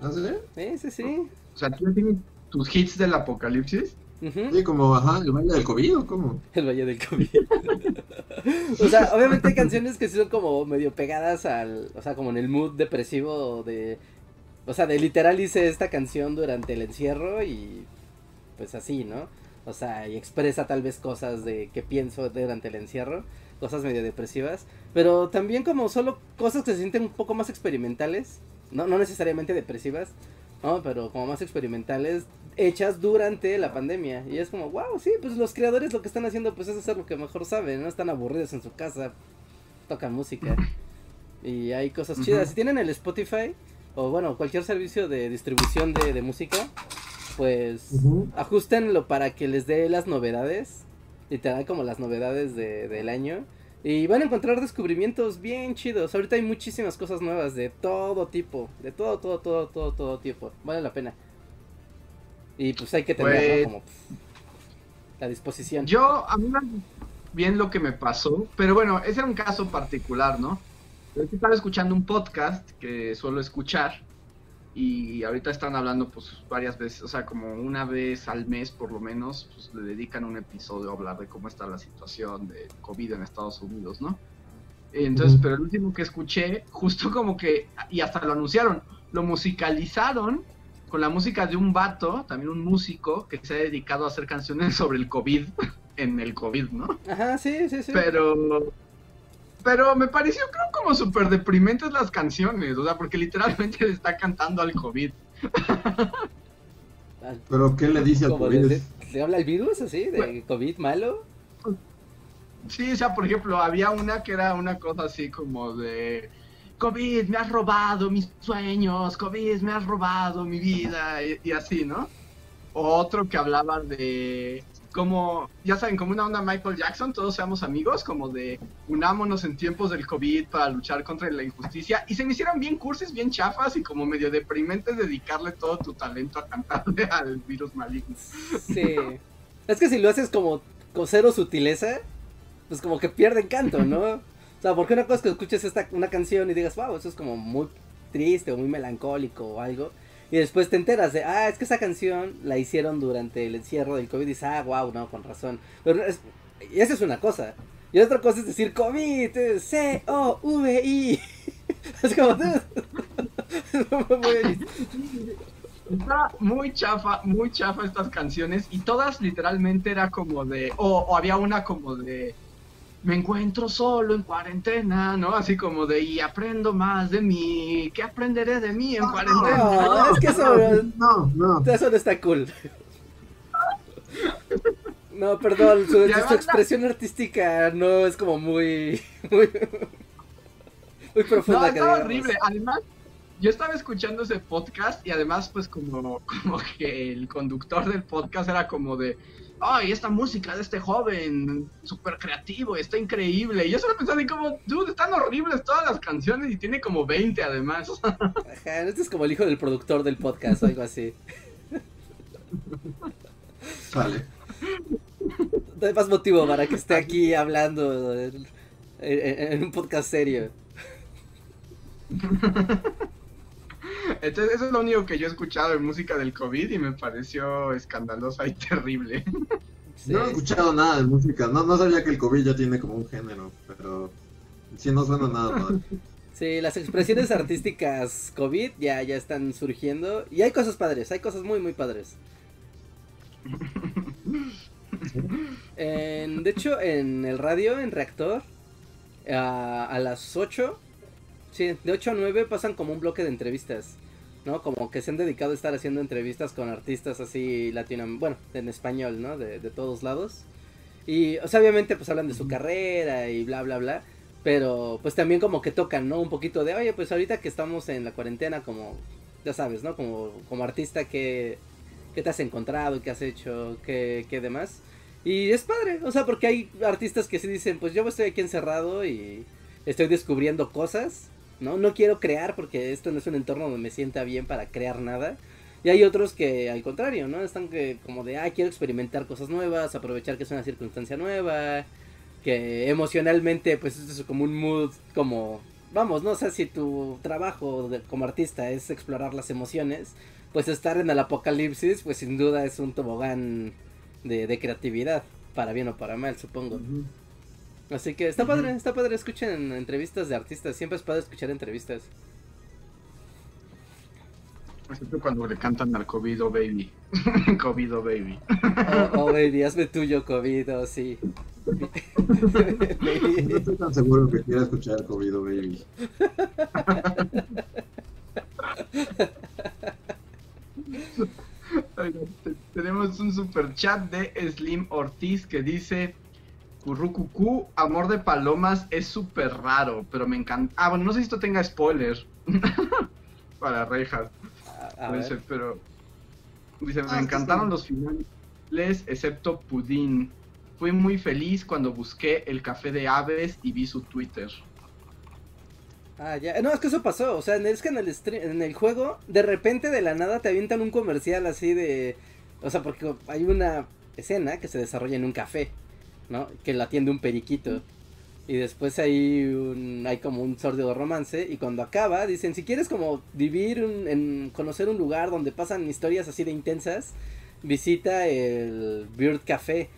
¿Ah, sí? Sí, sí, sí. O sea, ¿tú tienes tus hits del apocalipsis? Sí, como, ajá, el baile del COVID, ¿o cómo? El Valle del COVID. o sea, obviamente hay canciones que son como medio pegadas al, o sea, como en el mood depresivo de, o sea, de literal hice esta canción durante el encierro y pues así, ¿no? O sea, y expresa tal vez cosas de que pienso durante el encierro, cosas medio depresivas, pero también como solo cosas que se sienten un poco más experimentales, no, no necesariamente depresivas, ¿no? Pero como más experimentales, hechas durante la pandemia. Y es como, wow, sí, pues los creadores lo que están haciendo pues es hacer lo que mejor saben, no están aburridos en su casa, tocan música. Y hay cosas chidas. Si tienen el Spotify, o bueno, cualquier servicio de distribución de, música, pues ajustenlo para que les dé las novedades, literal como las novedades de, del año. Y van a encontrar descubrimientos bien chidos. Ahorita hay muchísimas cosas nuevas de todo tipo. De todo, todo, todo, todo, todo tipo. Vale la pena. Y pues hay que tener pues, como la disposición. Yo, a mí bien lo que me pasó. Pero bueno, ese era un caso particular, ¿no? Yo estaba escuchando un podcast que suelo escuchar y ahorita están hablando pues varias veces, o sea, como una vez al mes por lo menos, pues le dedican un episodio a hablar de cómo está la situación de COVID en Estados Unidos, ¿no? Entonces, pero el último que escuché, justo como que, y hasta lo anunciaron, lo musicalizaron con la música de un vato, también un músico, que se ha dedicado a hacer canciones sobre el COVID, en el COVID, ¿no? Ajá, sí, sí, sí. Pero pero me pareció, creo, como súper deprimentes las canciones, o sea, porque literalmente le está cantando al COVID. ¿Pero qué le dice al COVID? ¿Le, habla el virus así, de COVID malo? Sí, o sea, por ejemplo, había una que era una cosa así como de... COVID, me has robado mis sueños, COVID, me has robado mi vida, y, así, ¿no? otro que hablaba de como, ya saben, como una onda Michael Jackson, todos seamos amigos, como de unámonos en tiempos del COVID para luchar contra la injusticia. Y se me hicieron bien cursos, bien chafas y como medio deprimentes dedicarle todo tu talento a cantarle al virus maligno. Sí. es que si lo haces como con cero sutileza, pues como que pierde encanto, ¿no? O sea, porque una cosa es que escuches esta, una canción y digas, wow, eso es como muy triste o muy melancólico o algo. Y después te enteras de, ah, es que esa canción la hicieron durante el encierro del COVID. Y dices, ah, wow, no, con razón. Pero es, y esa es una cosa. Y otra cosa es decir COVID, C-O-V-I. es como, Está muy chafa, muy chafa estas canciones. Y todas literalmente era como de, o había una como de me encuentro solo en cuarentena, ¿no? Así como de, y aprendo más de mí, ¿qué aprenderé de mí en cuarentena? No, es que eso no, no. Eso no está cool. No, perdón, su, expresión artística no es como muy, muy, muy profunda. No, está horrible. Además, yo estaba escuchando ese podcast y además, pues como, como que el conductor del podcast era como de, ay, esta música de este joven, súper creativo, está increíble. Y yo solo pensaba, como, dude, están horribles todas las canciones y tiene como 20 además. Ajá, este es como el hijo del productor del podcast o algo así. Vale. No hay más motivo para que esté aquí hablando en un podcast serio. Entonces, eso es lo único que yo he escuchado de música del COVID y me pareció escandalosa y terrible. No he escuchado nada de música, no, no sabía que el COVID ya tiene como un género, pero sí no suena nada mal. Sí, las expresiones artísticas COVID ya, ya están surgiendo y hay cosas padres, hay cosas muy, muy padres. de hecho, en el radio, en Reactor, a, a las 8 Sí, de 8 a 9 pasan como un bloque de entrevistas, ¿no? Como que se han dedicado a estar haciendo entrevistas con artistas así latino, bueno, en español, ¿no? De, de todos lados. Y, o sea, obviamente pues hablan de su carrera y bla, bla, bla. Pero pues también como que tocan, ¿no? Un poquito de, oye, pues ahorita que estamos en la cuarentena, como, ya sabes, ¿no? Como, como artista, ¿qué, ¿qué te has encontrado? ¿Qué has hecho? ¿Qué, ¿Qué demás? Y es padre, o sea, porque hay artistas que se dicen, pues yo estoy aquí encerrado y estoy descubriendo cosas ¿no? No quiero crear porque esto no es un entorno donde me sienta bien para crear nada. Y hay otros que al contrario, ¿no? Están que como de, ah, quiero experimentar cosas nuevas, aprovechar que es una circunstancia nueva, que emocionalmente pues es como un mood como, vamos, no sé si tu trabajo como artista es explorar las emociones, pues estar en el apocalipsis pues sin duda es un tobogán de, creatividad, para bien o para mal, supongo. Así que está padre, está padre, escuchen entrevistas de artistas, siempre es padre escuchar entrevistas. Excepto cuando le cantan al COVID o baby. COVID o baby. Oh, oh, baby, hazme tuyo, COVID, oh, sí. No Baby. estoy tan seguro que quiera escuchar COVID Baby. Oigan, te- Tenemos un super chat de Slim Ortiz que dice Currucucú, amor de palomas es súper raro, pero me encanta. Ah, bueno, no sé si esto tenga spoiler para Rejas. A, a Dice, ver. pero dice, me Ah, encantaron sí. los finales, excepto Pudín. Fui muy feliz cuando busqué el café de aves y vi su Twitter. Ah, ya. No, es que eso pasó. O sea, es que en el, stream- en el juego, de repente de la nada te avientan un comercial así de. O sea, porque hay una escena que se desarrolla en un café, ¿no? Que la atiende un periquito. Y después hay un, hay como un sordo romance. Y cuando acaba, dicen: si quieres como vivir, un- en, conocer un lugar donde pasan historias así de intensas, visita el Bird Café,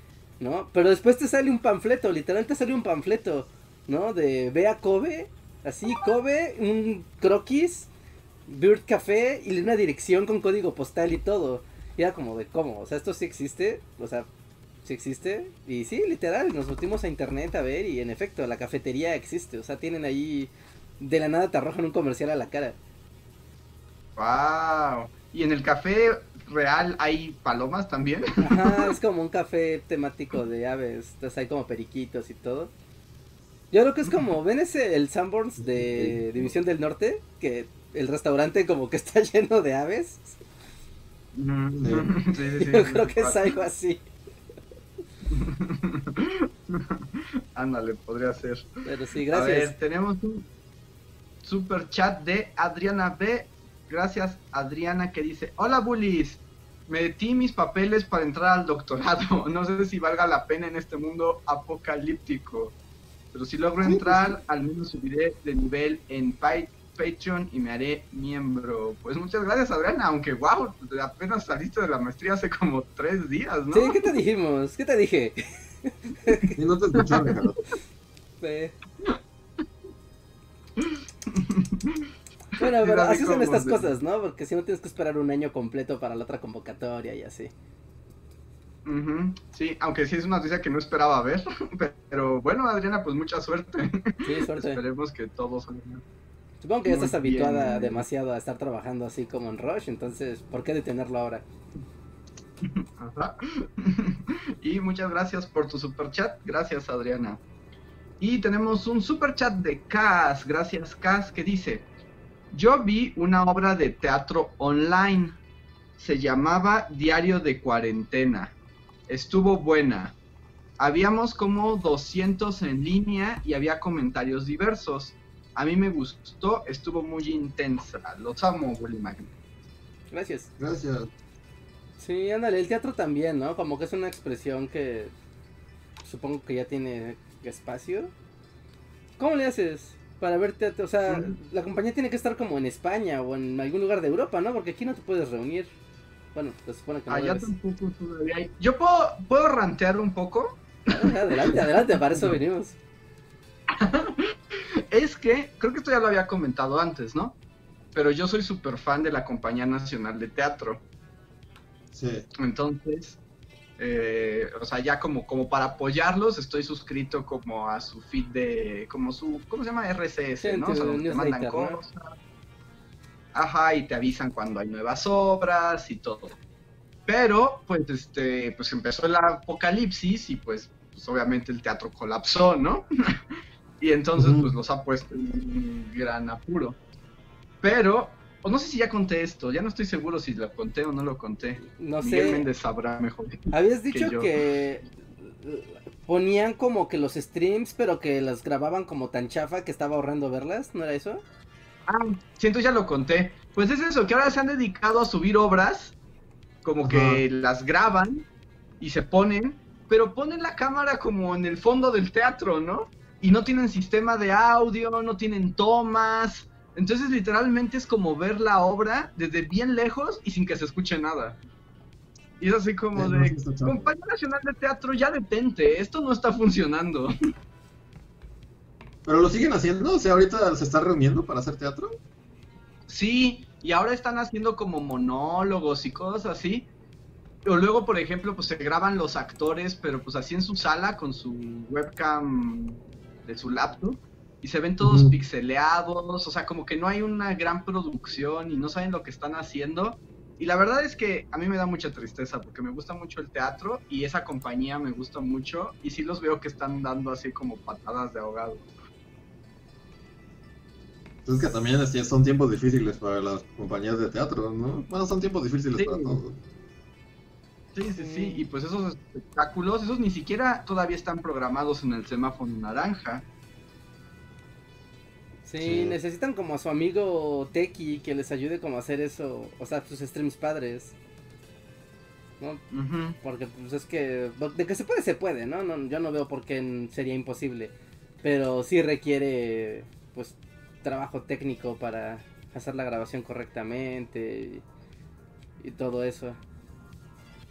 ¿no? Pero después te sale un panfleto, literalmente sale un panfleto, ¿no? De ve a Kobe, así, Kobe, un croquis, Bird Café y una dirección con código postal y todo. Y era como de cómo, o sea, esto sí existe, o sea, sí existe. Y sí, literal, nos metimos a internet a ver y en efecto, la cafetería existe, o sea, tienen ahí, de la nada te arrojan un comercial a la cara. ¡Wow! ¿Y en el café real hay palomas también? Ajá, es como un café temático de aves, entonces hay como periquitos y todo. Yo creo que es como, ¿ven ese, el Sanborns de División del Norte? Que el restaurante como que está lleno de aves. Sí, sí, sí, Yo sí, creo que es algo así. Ándale, podría ser. Pero sí, A ver, gracias. tenemos un super chat de Adriana B. Gracias, Adriana, que dice: Hola, bullies. Metí mis papeles para entrar al doctorado. No sé si valga la pena en este mundo apocalíptico. Pero si logro pues entrar, al menos subiré de nivel en Pa- Patreon y me haré miembro. Pues muchas gracias, Adriana. Aunque, wow, apenas saliste de la maestría hace como tres días, ¿no? Sí, ¿qué te dijimos? ¿Qué te dije? Y no te escuchó, Ricardo. Sí. Bueno, pero así son estas de- cosas, ¿no? Porque si no tienes que esperar un año completo para la otra convocatoria y así. Sí, aunque sí es una noticia que no esperaba ver. Pero bueno, Adriana, pues mucha suerte. Sí, suerte. Esperemos que todos salga. Supongo que ya estás habituada bien. demasiado a estar trabajando así como en Rush, entonces, ¿por qué detenerlo ahora? Ajá. Y muchas gracias por tu super chat. Gracias, Adriana. Y tenemos un super chat de Cas. Gracias, Cas, que dice: Yo vi una obra de teatro online. Se llamaba Diario de Cuarentena. Estuvo buena. Habíamos como 200 en línea y había comentarios diversos. A mí me gustó, estuvo muy intensa. Los amo, Willy Magnet. Gracias. Gracias. Sí, ándale, el teatro también, ¿no? Como que es una expresión que supongo que ya tiene espacio. ¿Cómo le haces para ver teatro? O sea, la compañía tiene que estar como en España o en algún lugar de Europa, ¿no? Porque aquí no te puedes reunir. Bueno, se supone que no Allá tampoco todavía hay- Yo puedo, puedo rantear un poco. Adelante, adelante, para eso venimos. Es que, creo que esto ya lo había comentado antes, ¿no? Pero yo soy súper fan de la Compañía Nacional de Teatro. Sí. Entonces, eh, o sea, ya como, como para apoyarlos, estoy suscrito como a su feed de, como su, ¿cómo se llama? RCS, Sí, ¿no? O sea, donde te mandan cosas. Ajá, y te avisan cuando hay nuevas obras y todo. Pero, pues, este, pues empezó el apocalipsis y pues, pues obviamente el teatro colapsó, ¿no? y entonces, pues los ha puesto en un gran apuro. Pero, o no sé si ya conté esto, ya no estoy seguro si lo conté o no lo conté. No Miguel sé. Méndez sabrá mejor. Habías dicho yo. que ponían como que los streams, pero que las grababan como tan chafa que estaba ahorrando verlas, ¿no era eso? Ah, sí, entonces ya lo conté. Pues es eso, que ahora se han dedicado a subir obras, como que las graban y se ponen, pero ponen la cámara como en el fondo del teatro, ¿no? Y no tienen sistema de audio, no tienen tomas. Entonces literalmente es como ver la obra desde bien lejos y sin que se escuche nada. Y es así como Eh, de. Compañía Nacional de Teatro, ya detente, esto no está funcionando. ¿Pero lo siguen haciendo? O sea, ahorita se está reuniendo para hacer teatro. Sí, y ahora están haciendo como monólogos y cosas así. O luego, por ejemplo, pues se graban los actores, pero pues así en su sala con su webcam de su laptop y se ven todos pixeleados, o sea, como que no hay una gran producción y no saben lo que están haciendo. Y la verdad es que a mí me da mucha tristeza porque me gusta mucho el teatro y esa compañía me gusta mucho y sí los veo que están dando así como patadas de ahogado. Es que también son tiempos difíciles para las compañías de teatro, ¿no? Bueno, son tiempos difíciles Sí. para todos. Sí, sí, sí, y pues esos espectáculos, esos ni siquiera todavía están programados en el semáforo naranja. Sí, Sí. necesitan como a su amigo Teki que les ayude como a hacer eso, o sea, sus streams padres. ¿No? Porque pues es que de que se puede se puede, ¿no? no yo no veo por qué sería imposible, pero sí requiere pues trabajo técnico para hacer la grabación correctamente y, y todo eso.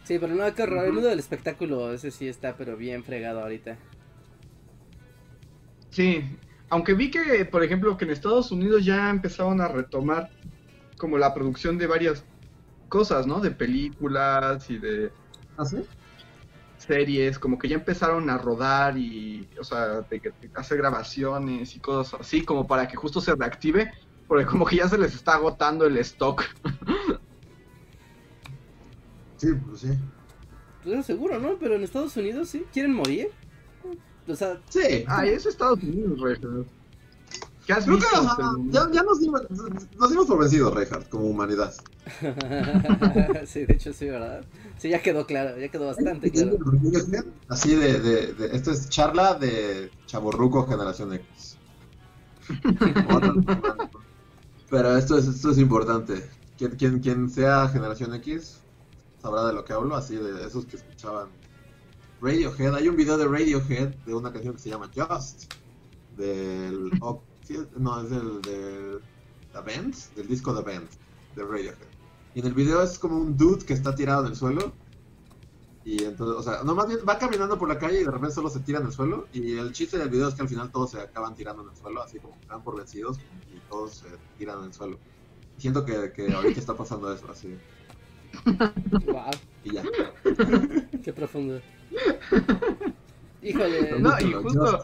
Sí, pero no, qué horror, el mundo del espectáculo ese sí está pero bien fregado ahorita. Sí, aunque vi que, por ejemplo, que en Estados Unidos ya empezaron a retomar como la producción de varias cosas, ¿no? De películas y de ¿Ah, sí? series, como que ya empezaron a rodar y, o sea, de, que- de hacer grabaciones y cosas así, como para que justo se reactive, porque como que ya se les está agotando el stock. Sí, pues sí. Pues eso seguro, ¿no? Pero en Estados Unidos sí, ¿quieren morir? O sea, Sí. Ay, es Estados Unidos, güey. ¿Qué has Creo que visto? ajá, ya, ya nos, dimos, nos dimos por vencidos, Reinhardt, como humanidad. sí, de hecho sí, ¿verdad? Sí, ya quedó claro, ya quedó bastante claro. Así de, de, de- esto es charla de Chaborruco Generación X. Pero esto es, esto es importante. Quien, quien, quien sea Generación X sabrá de lo que hablo, así de esos que escuchaban Radiohead. Hay un video de Radiohead de una canción que se llama Just. Del. no, es del. The Band, del disco The Band, de Radiohead. Y en el video es como un dude que está tirado en el suelo. Y entonces, o sea, no más bien va caminando por la calle y de repente solo se tira en el suelo. Y el chiste del video es que al final todos se acaban tirando en el suelo, así como dan por vencidos y todos se tiran en el suelo. Siento que, que ahorita está pasando eso, así. Wow, Y ya. qué profundo. Híjole, No, y justo-.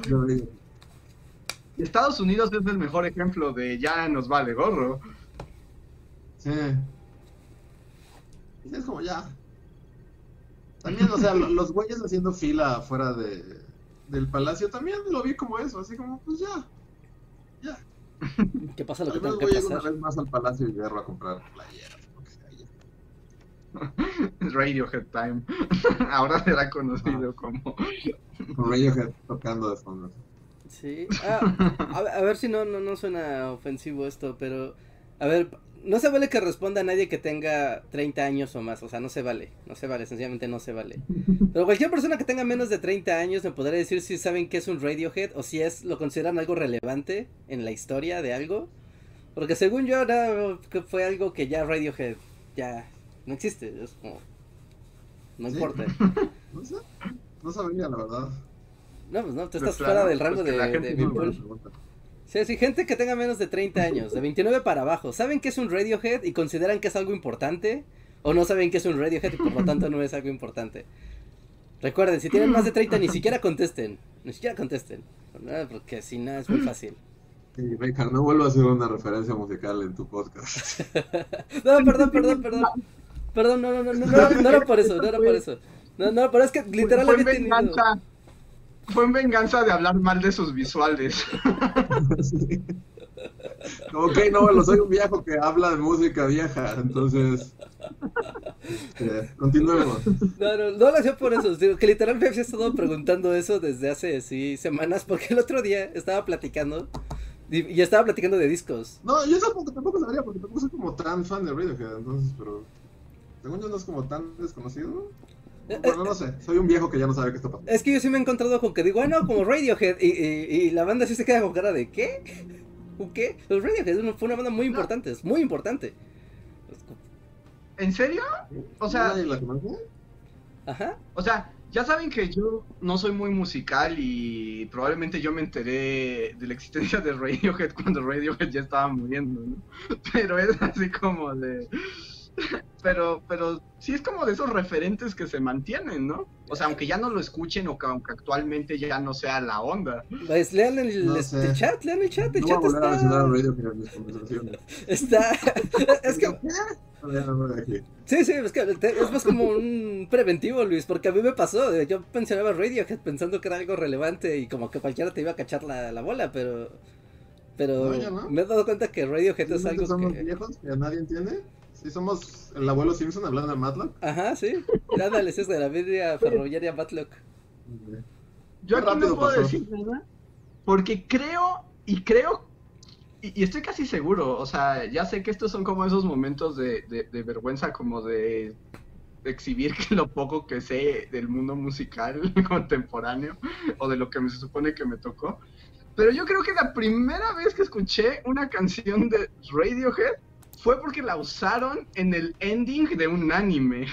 Estados Unidos es el mejor ejemplo de ya nos vale gorro. Sí. Es como ya. También, o sea, lo- los güeyes haciendo fila afuera de, del palacio también lo vi como eso, así como, pues ya. Ya. que pasa lo que voy que a ir una pasar. vez más al palacio y verlo a comprar playeras. lo que sea, ya. Radiohead Time. Ahora será conocido como. Con Radiohead tocando de fondo. Sí. Ah, a, a ver si no, no, no suena ofensivo esto, pero. A ver, no se vale que responda a nadie que tenga 30 años o más. O sea, no se vale. No se vale, sencillamente no se vale. Pero cualquier persona que tenga menos de 30 años me podrá decir si saben qué es un Radiohead o si es lo consideran algo relevante en la historia de algo. Porque según yo, ahora que fue algo que ya Radiohead ya no existe. Es como. No Sí. importa. No sé. No sabría, la verdad. No, pues no, tú Pues estás claro, fuera del pues rango que de, la gente de no. Sí, sí, gente que tenga menos de 30 años, de 29 para abajo, ¿saben qué es un Radiohead y consideran que es algo importante? ¿O no saben qué es un Radiohead y por lo tanto no es algo importante? Recuerden, si tienen más de 30 ni siquiera contesten, ni siquiera contesten, ¿no? porque si no es muy fácil. Sí, Reinhardt, no vuelvo a hacer una referencia musical en tu podcast. No, perdón, perdón, perdón. Perdón, no, no, no, no, no, no era por eso, no era por eso. No, no, pero es que literal fue en había tenido... venganza. Fue en venganza de hablar mal de sus visuales. Sí. Ok, no, bueno, soy un viejo que habla de música vieja, entonces. este, continuemos. No, no, no lo hacía por eso, digo, que literal me había estado preguntando eso desde hace, sí, semanas, porque el otro día estaba platicando, y, y estaba platicando de discos. No, yo tampoco, tampoco sabría, porque tampoco soy como tan fan de Radiohead, entonces, pero. Según yo no es como tan desconocido. ¿no? Eh, Bueno, no sé, soy un viejo que ya no sabe qué está pasando. Es que yo sí me he encontrado con que digo, ah, no, como Radiohead, y, y, y la banda sí se queda con cara de, ¿qué? ¿Un qué? Los Radiohead fue una banda muy importante, es muy importante. ¿En serio? O sea. Ajá. O sea, Ya saben que yo no soy muy musical y probablemente yo me enteré de la existencia de Radiohead cuando Radiohead ya estaba muriendo, ¿no? Pero es así como de... Pero, pero sí es como de esos referentes que se mantienen, ¿no? O sea, aunque ya no lo escuchen o que aunque actualmente ya no sea la onda. Pues lean el, No este, chat, lean el chat, el No chat a a está... Está... es que... Sí, sí, es que te- es más como un preventivo, Luis, porque a mí me pasó, eh, yo mencionaba Radiohead pensando que era algo relevante y como que cualquiera te iba a cachar la, la bola, pero... Pero No, ya no. me he dado cuenta que Radiohead es ¿Realmente algo somos que... viejos que nadie entiende? Sí, somos el abuelo Simpson hablando de Matlock. Ajá, sí. Ándale, es de la media ferroviaria Matlock. Yo aquí no rápido puedo pasó. decir nada porque creo y creo y, y estoy casi seguro, o sea, ya sé que estos son como esos momentos de, de- de vergüenza como de exhibir que lo poco que sé del mundo musical contemporáneo o de lo que me se supone que me tocó. Pero yo creo que la primera vez que escuché una canción de Radiohead fue porque la usaron en el ending de un anime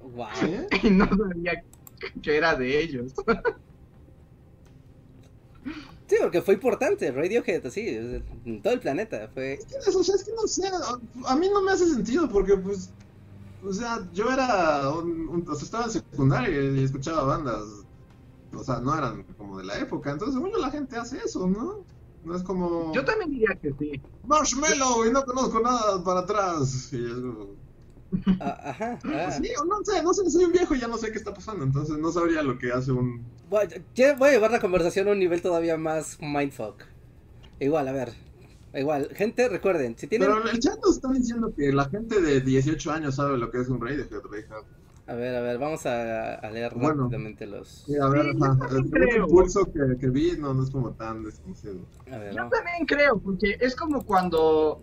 Wow. Y no sabía que era de ellos. Sí, porque fue importante, Radiohead, así, en todo el planeta, fue... O sea, es que no sé, a mí no me hace sentido porque pues, o sea, yo era, un, un- o sea, estaba en secundaria y escuchaba bandas, o sea, no eran como de la época, entonces yo la gente hace eso, ¿no? No es como Yo también diría que sí. Marshmallow y no conozco nada para atrás. Y es como, ah, ajá, ah. sí, o no sé, no sé, soy un viejo y ya no sé qué está pasando, entonces no sabría lo que hace un... Voy, a llevar la conversación a un nivel todavía más mindfuck. Igual, a ver. Igual, gente, recuerden, si tienen... Pero en el chat nos están diciendo que la gente de 18 años sabe lo que es un Radiohead, Radiohead. A ver, a ver, vamos a, a leer Bueno. rápidamente los... Sí, a ver, Sí, ajá, el creo. impulso que, que vi no, no es como tan desconocido. A ver, Yo vamos. también creo, porque es como cuando,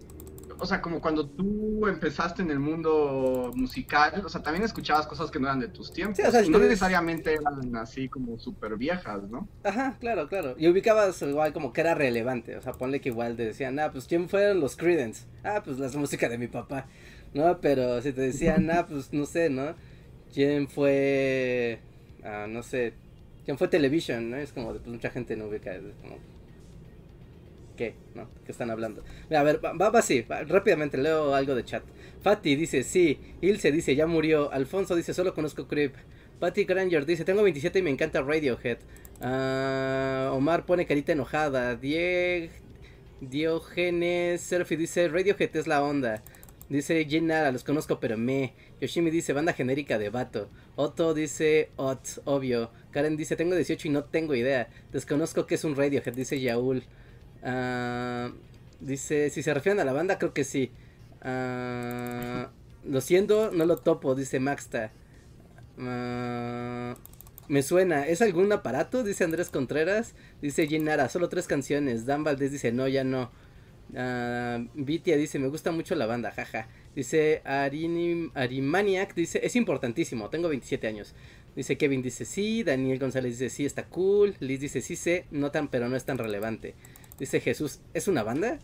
o sea, como cuando tú empezaste en el mundo musical, o sea, también escuchabas cosas que no eran de tus tiempos, Sí, o sea, y no ustedes- necesariamente eran así como súper viejas, ¿no? Ajá, claro, claro. Y ubicabas igual como que era relevante. O sea, ponle que igual te decían, ah, pues ¿quién fueron los Credence? Ah, pues la música de mi papá. No, pero si te decían, ah, pues no sé, ¿no? ¿Quién fue, ah, no sé, quién fue Television? ¿no? Es como, pues mucha gente no ubica, es como, ¿qué? ¿No? ¿Qué están hablando? Mira, a ver, va, va así, rápidamente leo algo de chat. Fati dice, sí. Ilse dice, ya murió. Alfonso dice, solo conozco Creep. Patty Granger dice, tengo 27 y me encanta Radiohead. Ah, Omar pone carita enojada. Die... Diogenes Surfy dice, Radiohead es la onda. Dice Nara, los conozco pero me. Yoshimi dice, banda genérica de vato. Otto dice, Ot, obvio. Karen dice, tengo 18 y no tengo idea. Desconozco que es un Radiohead, dice Yaul. Ah, dice, si se refieren a la banda, creo que sí. Ah, lo siento, no lo topo, dice Maxta. Ah, me suena, ¿es algún aparato? Dice Andrés Contreras. Dice Ginara, solo tres canciones. Dan Valdés dice, no, ya no. Ah, Vitia dice, me gusta mucho la banda, jaja. Dice Arimaniac, dice, es importantísimo, tengo 27 años. Dice Kevin, dice sí. Daniel González dice, sí, está cool. Liz dice, sí sé, no tan, pero no es tan relevante. Dice Jesús, ¿es una banda?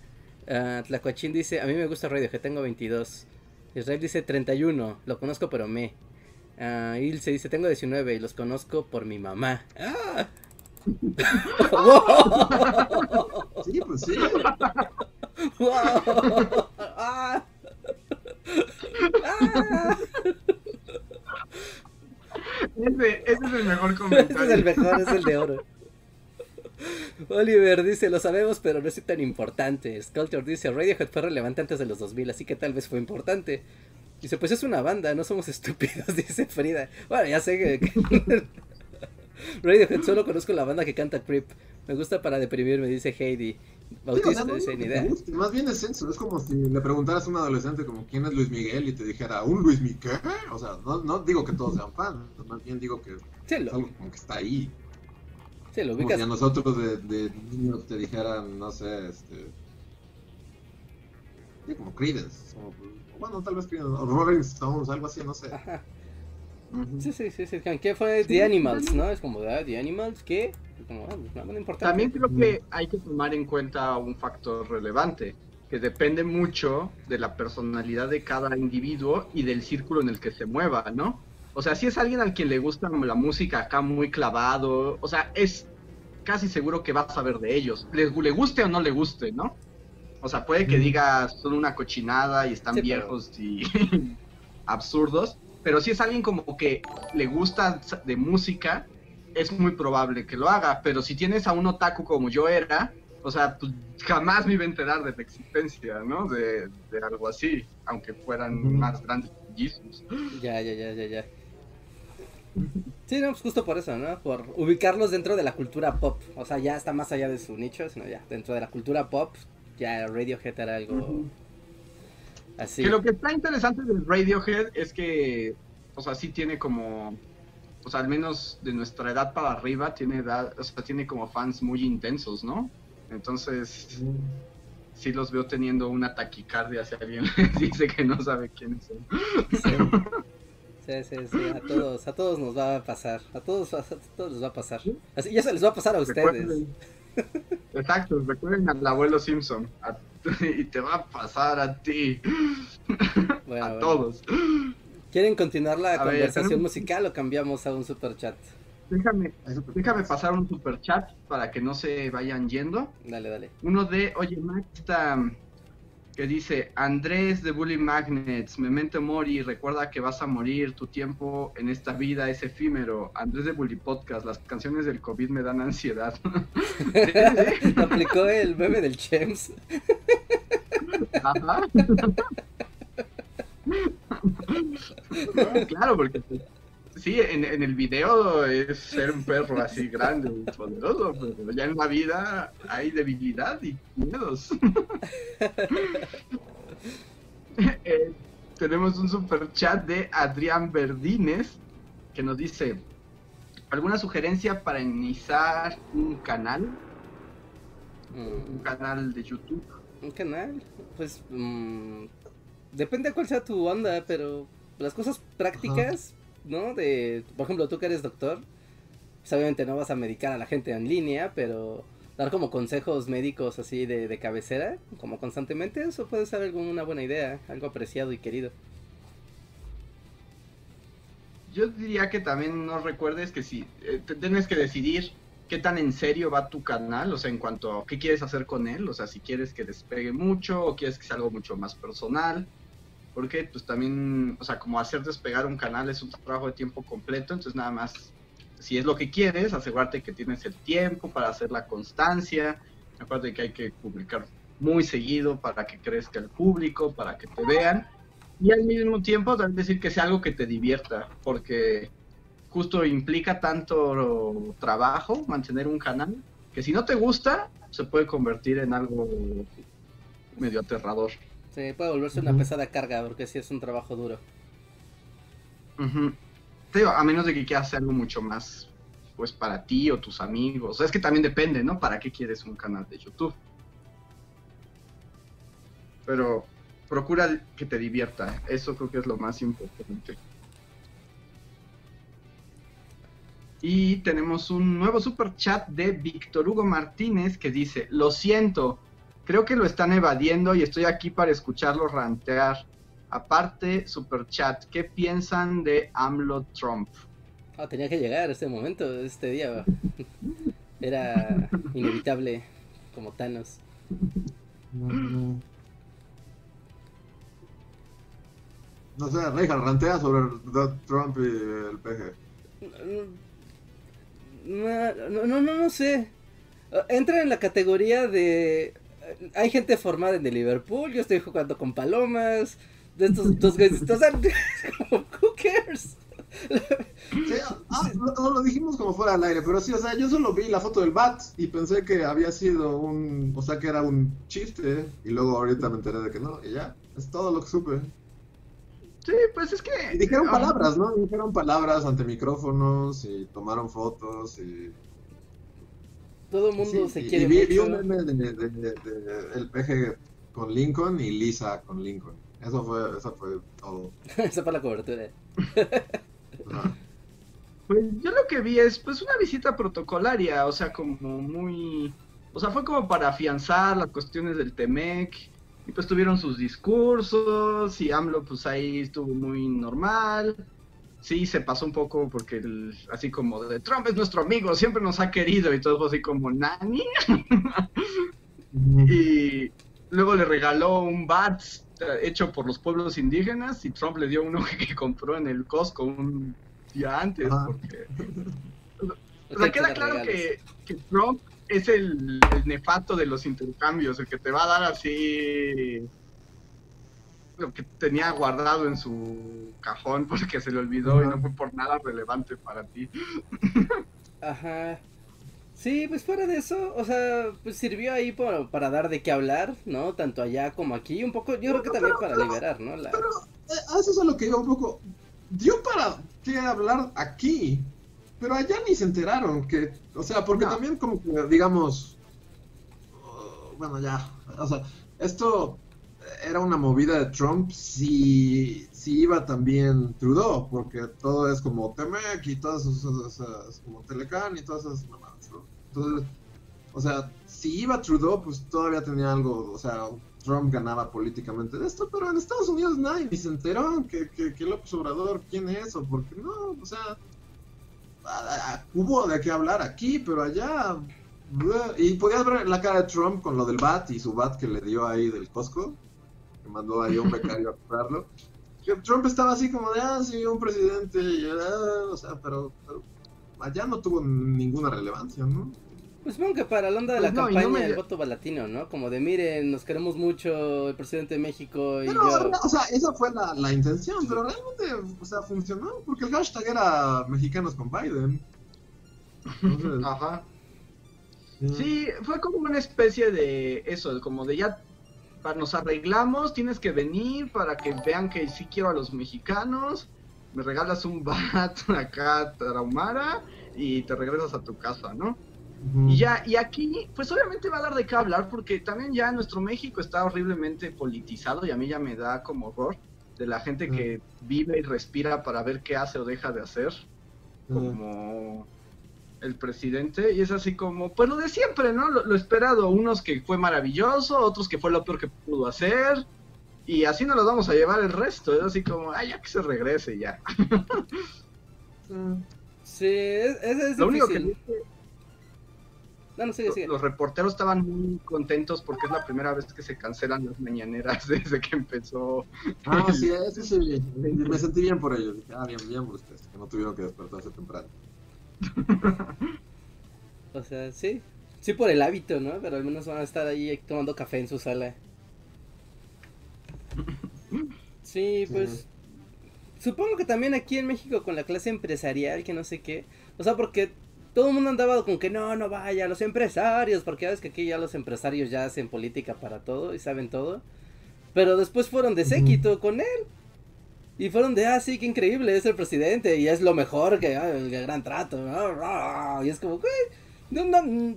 Ah, Tlacuachín dice, a mí me gusta Radio, que tengo 22. Israel dice 31, lo conozco pero me. Ah, Ilse dice, tengo 19 y los conozco por mi mamá. ¡Ah! ¡Wow! Sí, pues sí. ¡Wow! ¡Ah! ¡Ah! Ese, ese es el mejor Ese es comentario. el mejor, es el de oro. Oliver dice, lo sabemos, pero no es tan importante. Sculptor dice, Radiohead fue relevante antes de los 2000, así que tal vez fue importante. Dice, pues es una banda, no somos estúpidos, dice Frida. Bueno, ya sé que... Radiohead, solo conozco la banda que canta Creep. Me gusta para deprimirme, dice Heidi. Sí, o Bautista sea, no te idea. Más bien es eso, es como si le preguntaras a un adolescente como quién es Luis Miguel y te dijera, ¿un Luis Miguel? O sea, no, no digo que todos sean fans, más bien digo que es algo como que está ahí. sí, lo Como ubicas. si a nosotros de, de niños te dijeran, no sé, este... Sí, como Creedence. como, bueno, tal vez Creedence, o Rolling Stones, algo así, no sé. Ajá. Sí, sí, sí, sí. ¿Qué fue The Animals, no? Es como, ah, The Animals, ¿qué? Como, ah, pues, no, no importa. También creo que hay que tomar en cuenta un factor relevante, que depende mucho de la personalidad de cada individuo y del círculo en el que se mueva, ¿no? O sea, si es alguien al quien le gusta la música acá muy clavado, o sea, es casi seguro que vas a saber de ellos. Le, le guste o no le guste, ¿no? O sea, puede que digas son una cochinada y están Sí, pero- viejos y absurdos, pero si es alguien como que le gusta de música, es muy probable que lo haga. Pero si tienes a un otaku como yo era, o sea, pues jamás me iba a enterar de la existencia, ¿no? De, de algo así, aunque fueran más grandes que Jesus. Ya, ya, ya, ya, ya. Sí, no, pues justo por eso, ¿no? Por ubicarlos dentro de la cultura pop. O sea, ya está más allá de su nicho, sino ya dentro de la cultura pop, ya Radiohead era algo así. Que lo que está interesante del Radiohead es que, o sea, sí tiene como, o sea, al menos de nuestra edad para arriba, tiene edad, o sea, tiene como fans muy intensos, ¿no? Entonces, sí los veo teniendo una taquicardia si alguien les dice que no sabe quiénes son. Sí, sí, sí, a todos, a todos nos va a pasar, a todos, a todos les va a pasar. Así, ya se les va a pasar a ustedes. Recuerden- Exacto, recuerden al abuelo Simpson a- y te va a pasar a ti, Bueno, a bueno. todos. ¿Quieren continuar la A conversación musical o cambiamos a un super chat? Déjame, déjame pasar un super chat para que no se vayan yendo. Dale, dale. Uno de, oye, Max, está, que dice, Andrés de Bully Magnets, Memento Mori, recuerda que vas a morir, tu tiempo en esta vida es efímero. Andrés de Bully Podcast, las canciones del COVID me dan ansiedad. Sí. Aplicó el meme del Chems. Ajá. No, claro, porque sí, en, en el video es ser un perro así grande y poderoso, pero ya en la vida hay debilidad y miedos. Eh, tenemos un super chat de Adrián Verdines que nos dice ¿Alguna sugerencia para iniciar un canal? Un Mm, canal de YouTube. un canal, pues mm, depende de cuál sea tu onda, pero las cosas prácticas, ¿no? De, por ejemplo, tú que eres doctor, pues obviamente no vas a medicar a la gente en línea, pero dar como consejos médicos así de, de cabecera, como constantemente, eso puede ser algo, una buena idea, algo apreciado y querido. Yo diría que también no recuerdes que si eh, tienes que decidir qué tan en serio va tu canal, o sea, en cuanto a qué quieres hacer con él, o sea, si quieres que despegue mucho o quieres que sea algo mucho más personal, porque pues también, o sea, como hacer despegar un canal es un trabajo de tiempo completo, entonces nada más, si es lo que quieres, asegurarte que tienes el tiempo para hacer la constancia, acuérdate que hay que publicar muy seguido para que crezca el público, para que te vean. Y al mismo tiempo también decir que sea algo que te divierta, porque justo implica tanto trabajo mantener un canal, que si no te gusta, se puede convertir en algo medio aterrador. Sí, puede volverse una pesada carga, porque sí es un trabajo duro. Ujú. Te digo, a menos de que quieras hacer algo mucho más, pues para ti o tus amigos. Es que también depende, ¿no? ¿Para qué quieres un canal de YouTube? Pero procura que te divierta. Eso creo que es lo más importante. Y tenemos un nuevo super chat de Víctor Hugo Martínez que dice, lo siento, creo que lo están evadiendo y estoy aquí para escucharlo rantear. Aparte, super chat, ¿qué piensan de AMLO Trump? Ah, tenía que llegar este momento, este día. Era inevitable, como Thanos. No, no sé, Reinhardt, rantea sobre Trump y el PG. No, no, no, no sé. Entra en la categoría de... Hay gente formada en el Liverpool, yo estoy jugando con palomas, de estos dos güeyes, o sea, como, who cares? Sí, ah, no, no lo dijimos como fuera al aire, pero sí, o sea, yo solo vi la foto del Bat y pensé que había sido un, o sea, que era un chiste, y luego ahorita me enteré de que no, y ya, es todo lo que supe. Sí, pues es que... Y dijeron ah, palabras, ¿no? Dijeron palabras ante micrófonos y tomaron fotos y... Todo el mundo Sí, se y- quiere y vi, un meme de, de- de- de- el PG con Lincoln y Lisa con Lincoln. Eso fue, eso fue todo. Esa fue la cobertura. Pues yo lo que vi es pues una visita protocolaria, o sea, como muy... O sea, fue como para afianzar las cuestiones del Temec, y pues tuvieron sus discursos, y AMLO pues ahí estuvo muy normal, sí se pasó un poco porque el- así como de Trump es nuestro amigo, siempre nos ha querido y todo fue así como Nani. y luego le regaló un bat eh, hecho por los pueblos indígenas y Trump le dio uno que compró en el Costco un día antes porque o sea, queda la claro que, que Trump es el, el nefasto de los intercambios, el que te va a dar así lo que tenía guardado en su cajón porque se le olvidó y no fue por nada relevante para ti. Ajá. Sí, pues fuera de eso, o sea, pues sirvió ahí por- para dar de qué hablar, ¿no? Tanto allá como aquí, un poco, yo creo que también para liberar, ¿no? La... Pero eh, eso es a lo que iba un poco. Dio para qué hablar aquí, pero allá ni se enteraron que, o sea, porque No. también como que, digamos, uh, bueno, ya, o sea, esto era una movida de Trump si, si iba también Trudeau, porque todo es como Temec y todas esas, como Telecan y todas esas mamadas, ¿no? Entonces, o sea, si iba Trudeau, pues todavía tenía algo, o sea, Trump ganaba políticamente de esto, pero en Estados Unidos nadie ni se enteró que, que, López Obrador, ¿quién es? O porque no, o sea, hubo de qué hablar aquí, pero allá... Y podías ver la cara de Trump con lo del bat y su bat que le dio ahí del Costco, que mandó ahí a un becario a comprarlo. Que Trump estaba así como de, ah, sí, un presidente, y, ah, o sea, pero, pero allá no tuvo ninguna relevancia, ¿no? Pues supongo que para la onda de la Pues no, no campaña me- el voto latino, ¿no? Como de miren, nos queremos mucho, el presidente de México y Pero, yo. o sea, esa fue la, la intención, pero realmente, o sea, funcionó, porque el hashtag era mexicanos con Biden. Entonces, Ajá. Sí, fue como una especie de eso, como de ya pa- nos arreglamos, tienes que venir para que vean que sí quiero a los mexicanos, me regalas un bat acá, Tarahumara, y te regresas a tu casa, ¿no? Y ya, y aquí, pues obviamente va a dar de qué hablar, porque también ya nuestro México está horriblemente politizado y a mí ya me da como horror de la gente que vive y respira para ver qué hace o deja de hacer, como el presidente, y es así como, pues lo de siempre, ¿no? Lo, lo esperado, unos que fue maravilloso, otros que fue lo peor que pudo hacer, y así nos los vamos a llevar el resto, es así como, ay, ya que se regrese ya. Sí, es, es, es Lo único que. No, no, sigue, sigue. los reporteros estaban muy contentos porque es la primera vez que se cancelan las mañaneras desde que empezó. Ah, sí, eso sí, me sentí bien por ellos. Dije, ah, bien, bien por ustedes, que no tuvieron que despertarse temprano. O sea, sí. Sí por el hábito, ¿no? Pero al menos van a estar ahí tomando café en su sala. Sí, pues... Supongo que también aquí en México con la clase empresarial, que no sé qué. O sea, porque todo el mundo andaba con que no, no vaya, los empresarios, porque ya ves que aquí ya los empresarios ya hacen política para todo y saben todo. Pero después fueron de séquito con él. Y fueron de, ah, sí, qué increíble, es el presidente y es lo mejor que ah, el gran trato. Y es como, güey, no, no, mm,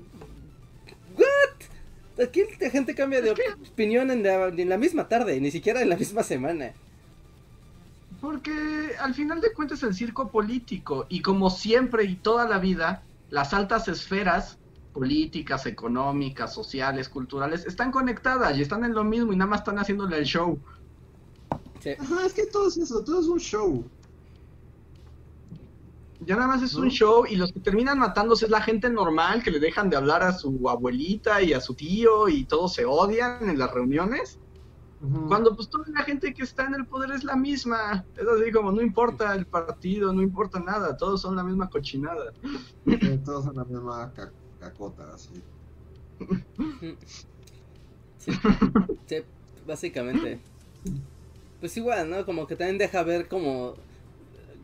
¿what? Aquí la gente cambia de opinión en la, en la misma tarde, ni siquiera en la misma semana. Porque al final de cuentas el circo político, y como siempre y toda la vida, las altas esferas políticas, económicas, sociales, culturales, están conectadas y están en lo mismo y nada más están haciéndole el show. Sí. Ajá, es que todo es eso, todo es un show. Ya nada más es un show y los que terminan matándose es la gente normal que le dejan de hablar a su abuelita y a su tío y todos se odian en las reuniones. Cuando pues toda la gente que está en el poder es la misma. Es así como no importa el partido, no importa nada, todos son la misma cochinada. Eh, todos en la misma ca- cacota, así. Sí, sí, básicamente. Pues igual, ¿no? Como que también deja ver como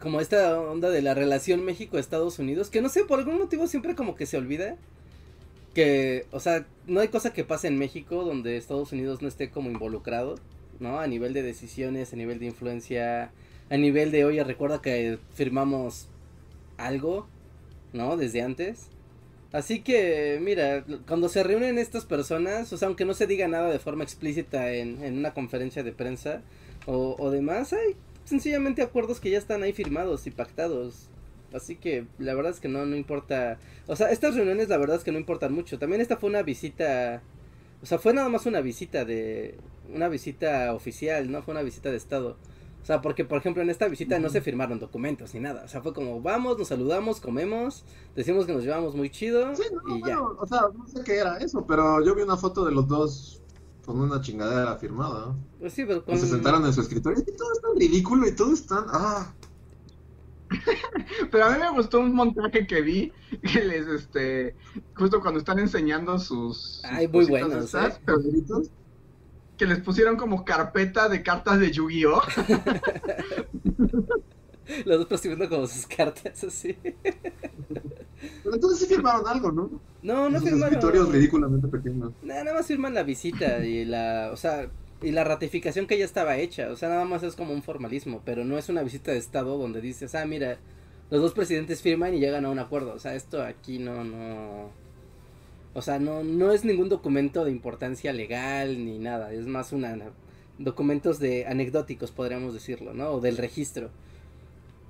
como esta onda de la relación México-Estados Unidos, que no sé, por algún motivo siempre como que se olvida que, o sea, no hay cosa que pase en México donde Estados Unidos no esté como involucrado, ¿no? A nivel de decisiones, a nivel de influencia, a nivel de, oye, recuerda que firmamos algo, ¿no? Desde antes. Así que, mira, cuando se reúnen estas personas, o sea, aunque no se diga nada de forma explícita en, en una conferencia de prensa o, o demás, hay sencillamente acuerdos que ya están ahí firmados y pactados. Así que la verdad es que no, no importa. O sea, estas reuniones la verdad es que no importan mucho. También esta fue una visita, o sea, fue nada más una visita de, una visita oficial, ¿no? Fue una visita de estado. O sea, porque por ejemplo en esta visita no se firmaron documentos ni nada. O sea, fue como vamos, nos saludamos, comemos, decimos que nos llevamos muy chido Sí, no, y ya. o sea, no sé qué era eso, pero yo vi una foto de los dos con una chingadera firmada. Pues sí, pero con... se sentaron en su escritorio y todo es tan ridículo y todo es tan... Ah, Pero a mí me gustó un montaje que vi que les, este, justo cuando están enseñando sus, sus Ay, muy buenos, estas, ¿eh? que les pusieron como carpeta de cartas de Yu-Gi-Oh! Los dos prosiguiendo como sus cartas así. pero entonces sí firmaron algo, ¿no? No, no Esos firmaron. escritorios ridículamente pequeños. Nada, nada más firman la visita y la, o sea, y la ratificación que ya estaba hecha, o sea, nada más es como un formalismo, pero no es una visita de estado donde dices, ah, mira, los dos presidentes firman y llegan a un acuerdo, o sea, esto aquí no, no, o sea, no, no es ningún documento de importancia legal ni nada, es más una, documentos de anecdóticos, podríamos decirlo, ¿no? O del registro.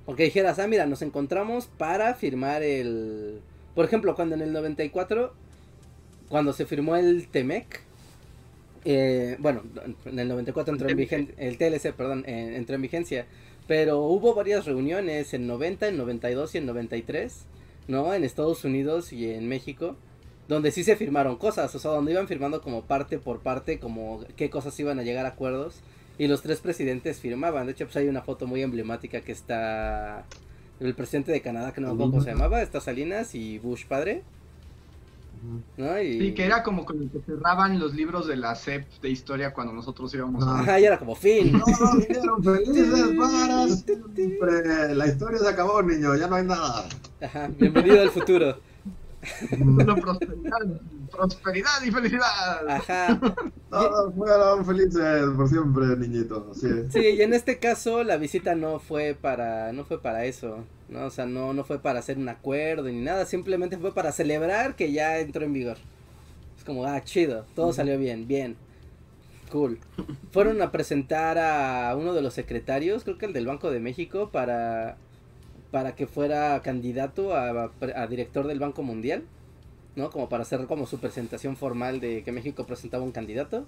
Porque dijeras, ah, mira, nos encontramos para firmar el, por ejemplo, cuando en el 94 cuando se firmó el TEMEC, eh, bueno, en el 94 entró en vigencia, el TLC, perdón, eh, entró en vigencia, pero hubo varias reuniones en 90, en 92 y en 93, ¿no? En Estados Unidos y en México, donde sí se firmaron cosas, o sea, donde iban firmando como parte por parte, como qué cosas iban a llegar a acuerdos, y los tres presidentes firmaban, de hecho, pues hay una foto muy emblemática que está el presidente de Canadá, que no me acuerdo cómo se llamaba, está Salinas y Bush padre. ¿no? Y... Sí, que era como con el que cerraban los libros de la SEP de historia cuando nosotros íbamos a... Ajá, y era como fin. Todos vinieron felices para siempre. La historia se acabó, niño, ya no hay nada. Ajá, bienvenido al futuro. Prosperidad, prosperidad y felicidad. Ajá. Todos fueron felices por siempre, niñito. Sí. Sí, y en este caso la visita no fue para no fue para eso, ¿no? O sea, no no fue para hacer un acuerdo ni nada, simplemente fue para celebrar que ya entró en vigor. Es como, ah, chido, todo salió bien, bien. Cool. Fueron a presentar a uno de los secretarios, creo que el del Banco de México para para que fuera candidato a, a director del Banco Mundial, ¿no? Como para hacer como su presentación formal de que México presentaba un candidato.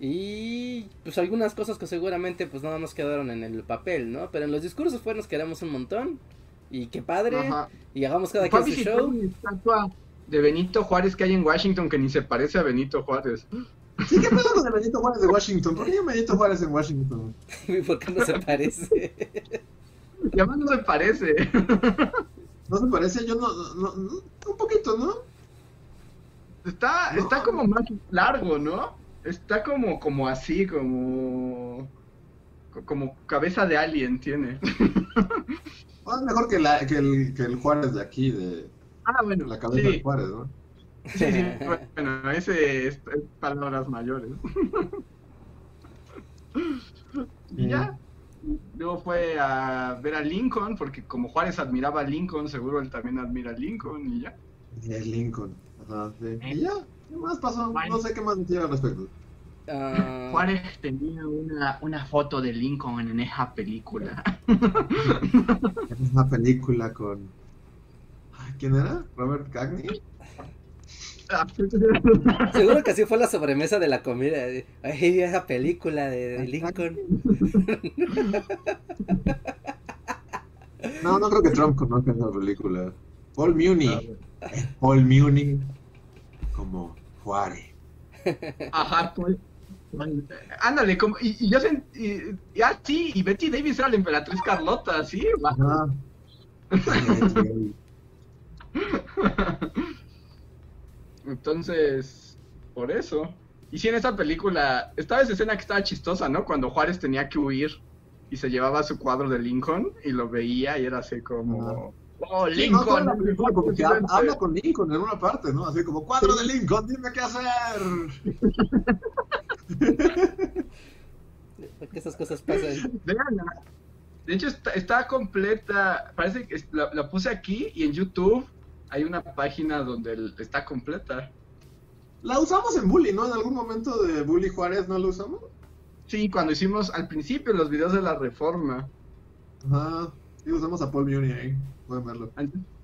Y pues algunas cosas que seguramente pues nada más quedaron en el papel, ¿no? Pero en los discursos fue nos queremos un montón. Y qué padre. Ajá. Y hagamos cada quien su show. una estatua de Benito Juárez que hay en Washington que ni se parece a Benito Juárez. Sí, ¿qué pedo con el Benito Juárez de Washington? ¿Por qué hay un Benito Juárez en Washington? ¿Por qué no se parece? Y además no se parece. ¿No se parece? Yo no, no, no un poquito, ¿no? Está, No. está como más largo, ¿no? Está como, como así, como. Como cabeza de alien tiene. Es mejor que, la, que, el, que el Juárez de aquí, de Ah, bueno. la cabeza sí, de Juárez, ¿no? sí, sí, bueno, ese es, es palabras mayores. y ya. Luego fue a ver a Lincoln, porque como Juárez admiraba a Lincoln, seguro él también admira a Lincoln y ya. Y el Lincoln. Ajá, sí. ¿Eh? Y ya, ¿qué más pasó? No sé qué más decir al respecto. Ah, Juárez tenía una, una foto de Lincoln en esa película. Es una película con. Ay, ¿Quién era? ¿Robert Cagney? seguro que así fue la sobremesa de la comida. Ay, esa película de, de Lincoln. No, no creo que Trump conozca esa película. Paul Muni. Paul Muni como Juárez. Ajá, pues. Ándale, como, y, y yo sent- y, y- ah, sí, y Betty Davis era la emperatriz Carlota, sí. Ajá. Entonces, por eso. Y sí, en esa película, estaba esa escena que estaba chistosa, ¿no? Cuando Juárez tenía que huir y se llevaba su cuadro de Lincoln y lo veía y era así como, oh, Sí, no, toda Lincoln. la película como que presidente". habla con Lincoln en una parte, ¿no? Así como, cuadro de Lincoln, dime qué hacer. Porque esas cosas pasan. De hecho, está, está completa. Parece que la puse aquí y en YouTube hay una página donde está completa. La usamos en Bully, ¿no? En algún momento de Bully Juárez no lo usamos. Sí, cuando hicimos al principio los videos de la reforma. Ajá. Sí, usamos a Paul Muni ahí. Pueden verlo.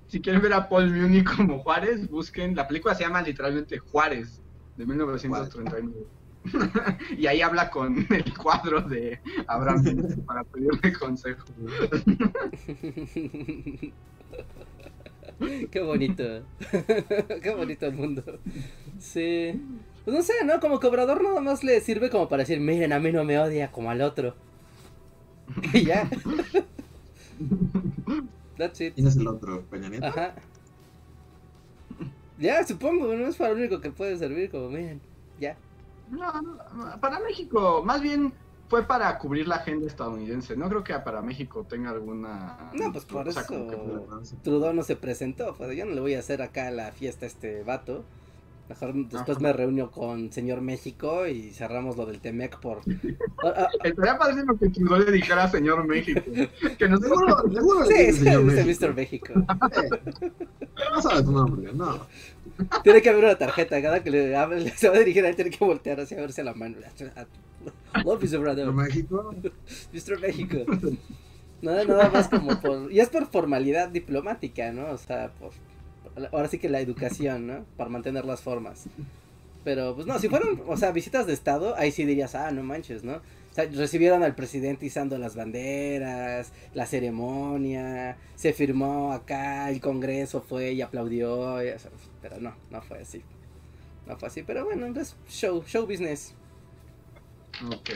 Si quieren ver a Paul Muni como Juárez, busquen. La película se llama literalmente Juárez, de 1939. y ahí habla con el cuadro de Abraham para pedirle consejo. Qué bonito. Qué bonito el mundo. Sí. Pues no sé, ¿no? Como que Obrador nada más le sirve como para decir, miren, a mí no me odia como al otro. Y ya. That's it. ¿Quién es el otro? ¿Peña Nieto? Ajá. Ya, supongo, no es para lo único que puede servir, como miren, ya. No, no, para México, más bien fue para cubrir la agenda estadounidense. No creo que para México tenga alguna. No, pues por o sea, eso que- Trudeau no se presentó, pues yo no le voy a hacer acá la fiesta a este vato. Mejor después Ajá. me reúno con señor México y cerramos lo del Temec por... Ah, ah, Estaría pareciendo que Trudeau le dijera a señor México. Que nos Seguro, seguro sí, sí, señor dice México. Mr. México. No sabe tu nombre, no. Tiene que haber una tarjeta, cada que le hable, se va a dirigir a él, tiene que voltear hacia verse la mano. Love is a brother. ¿Por México? Mr. México. Nada, nada más como por... Y es por formalidad diplomática, ¿no? O sea, por... Ahora sí que la educación, ¿no? Para mantener las formas. Pero, pues no, si fueron, o sea, visitas de Estado, ahí sí dirías, ah, no manches, ¿no? O sea, recibieron al presidente izando las banderas, la ceremonia, se firmó acá, el Congreso fue y aplaudió, pero no, no fue así. No fue así, pero bueno, es show, show business. Ok.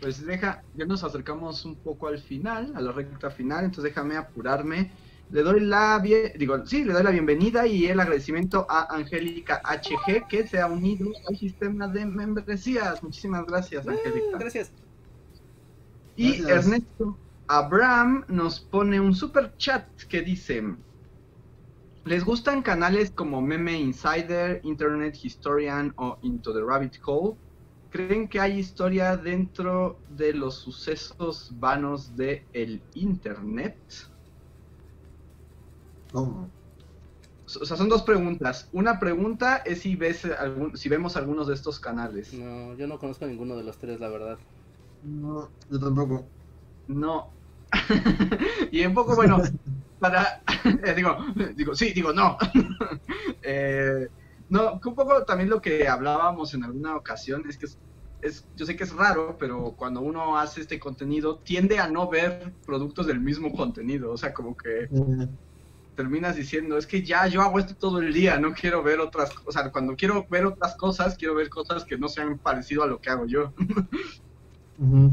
Pues deja, ya nos acercamos un poco al final, a la recta final, entonces déjame apurarme. Le doy la bien, digo, sí, le doy la bienvenida y el agradecimiento a Angélica HG que se ha unido al sistema de membresías. Muchísimas gracias, Ah, Angélica. gracias. Y Gracias. Ernesto Abraham nos pone un super chat que dice: ¿Les gustan canales como Meme Insider, Internet Historian o Into the Rabbit Hole? ¿Creen que hay historia dentro de los sucesos vanos de el Internet? ¿Cómo? O sea, son dos preguntas. Una pregunta es si ves algún, si vemos algunos de estos canales. No, yo no conozco ninguno de los tres, la verdad. No, yo tampoco. No. y un poco, bueno, para. eh, digo, digo, sí, digo, no. Eh, no, un poco también lo que hablábamos en alguna ocasión es que es, es- yo sé que es raro, pero cuando uno hace este contenido, tiende a no ver productos del mismo contenido. O sea, como que Eh, terminas diciendo, es que ya yo hago esto todo el día, no quiero ver otras cosas. O sea, cuando quiero ver otras cosas, quiero ver cosas que no sean parecido a lo que hago yo.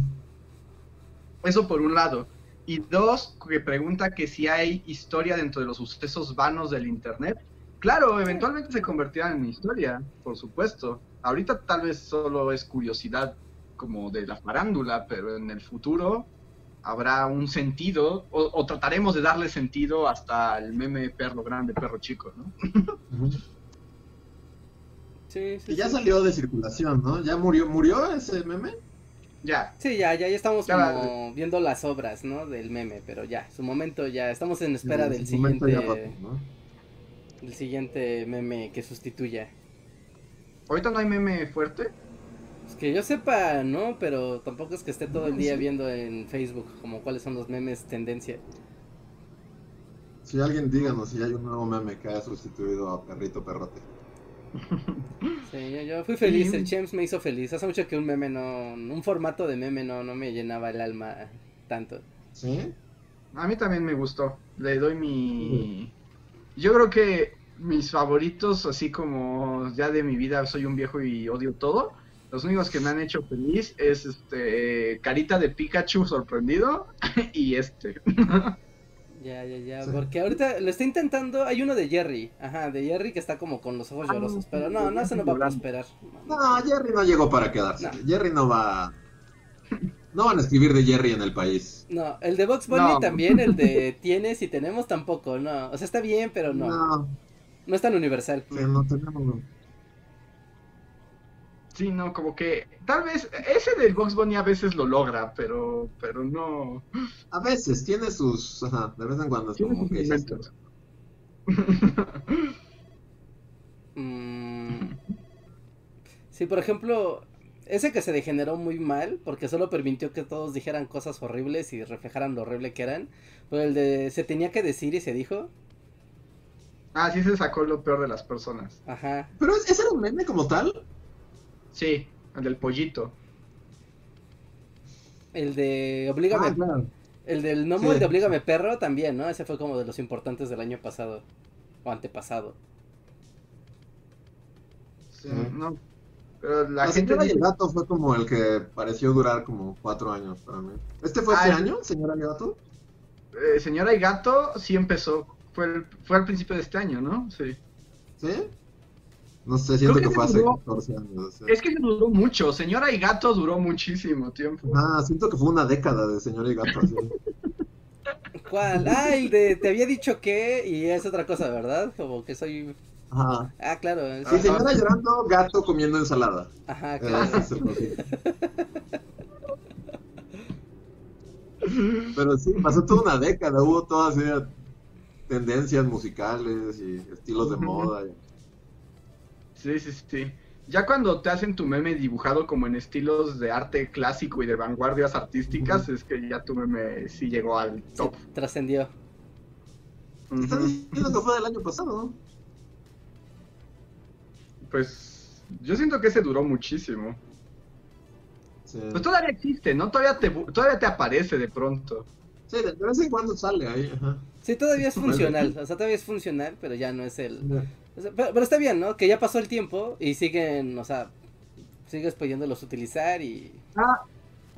Eso por un lado. Y dos, que pregunta que si hay historia dentro de los sucesos vanos del Internet. Claro, eventualmente se convertirán en historia, por supuesto. Ahorita tal vez solo es curiosidad como de la farándula, pero en el futuro habrá un sentido, o, o trataremos de darle sentido hasta el meme perro grande, perro chico, ¿no? Sí, sí. Y ya sí. salió de circulación, ¿no? ¿Ya murió, murió ese meme? Ya, Sí, ya, ya, ya estamos Ya como viendo las obras, ¿no? Del meme, pero ya, su momento ya, estamos en espera del ya siguiente, ¿no? del siguiente meme que sustituya. ahorita no hay meme fuerte. Es que yo sepa, ¿no? Pero tampoco es que esté todo el día sí. viendo en Facebook como cuáles son los memes tendencia. Si alguien díganos si hay un nuevo meme que haya sustituido a Perrito Perrote. Sí, yo, yo fui feliz, el Chems me hizo feliz. Hace mucho que un meme no, un formato de meme no, no me llenaba el alma tanto. ¿Sí? A mí también me gustó. Le doy mi. Yo creo que mis favoritos, así como ya de mi vida soy un viejo y odio todo. Los únicos que me han hecho feliz es este Carita de Pikachu sorprendido y este. Ya, ya, ya, Sí. porque ahorita lo está intentando, hay uno de Jerry, ajá, de Jerry que está como con los ojos Ah, llorosos, sí, pero no, no, eso no va a prosperar. No, Jerry no llegó para quedarse. No. Jerry no va. No van a escribir de Jerry en el país. No, el de Box Bunny No. también, el de tienes y tenemos tampoco, no, o sea, está bien, pero no, no, No, es tan universal. que no tenemos. Sí, no, como que tal vez ese del Box Bunny a veces lo logra, pero pero no. A veces tiene sus. Ajá, de vez en cuando es Tiene como sus que. momentos. Mm, Sí, por ejemplo, ese que se degeneró muy mal, porque solo permitió que todos dijeran cosas horribles y reflejaran lo horrible que eran, pero el de se tenía que decir y se dijo, Ah, sí se sacó lo peor de las personas. ajá, Pero ese era un meme como tal. Sí, El del pollito. El de Oblígame. Ah, claro. El del Nomo, Sí. el de Oblígame Perro también, ¿no? Ese fue como de los importantes del año pasado. O antepasado. Sí, no. Pero la, La, gente señora y dice- el gato fue como el que pareció durar como cuatro años para mí. ¿Este fue Ah, este el- año, señora y gato? eh, Señora y Gato sí empezó. Fue, el- fue al principio de este año, ¿no? Sí. ¿Sí? No sé, siento que, que fue hace duró- 14 años. Es que duró mucho. Señora y Gato duró muchísimo tiempo. Ah, siento que fue una década de señora y gato. así. ¿Cuál? Ah, el de te había dicho que y es otra cosa, ¿verdad? Como que soy. Ajá. Ah, claro. Sí, señora llorando, gato comiendo ensalada. Ajá, Eh, claro. Pero sí, pasó toda una década, hubo todas esas tendencias musicales y estilos de moda. Sí, sí, sí. Ya cuando te hacen tu meme dibujado como en estilos de arte clásico y de vanguardias artísticas, es que ya tu meme sí llegó al Sí, top. trascendió. Están Ujú. diciendo que fue del año pasado, ¿no? Pues yo siento que ese duró muchísimo. Sí, Pues todavía existe, ¿no? Todavía te, todavía te aparece de pronto. Sí, de de vez en cuando sale ahí. Ajá. Sí, todavía es funcional. O sea, todavía es funcional, pero ya no es el. O sea, pero, pero está bien, ¿no? Que ya pasó el tiempo y siguen, o sea, sigues pudiéndolos utilizar y. Ah,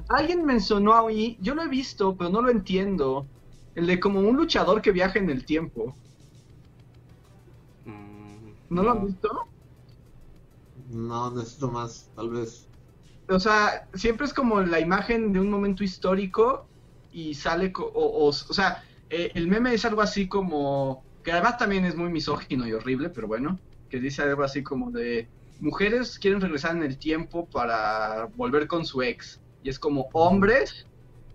alguien mencionó ahí, yo lo he visto, pero no lo entiendo. El de como un luchador que viaja en el tiempo. mm, ¿No, lo han visto? No, necesito más, tal vez. O sea, siempre es como la imagen de un momento histórico y sale, co- o, o, o sea, eh, el meme es algo así como, que además también es muy misógino y horrible, pero bueno, que dice algo así como de, mujeres quieren regresar en el tiempo para volver con su ex, y es como hombres,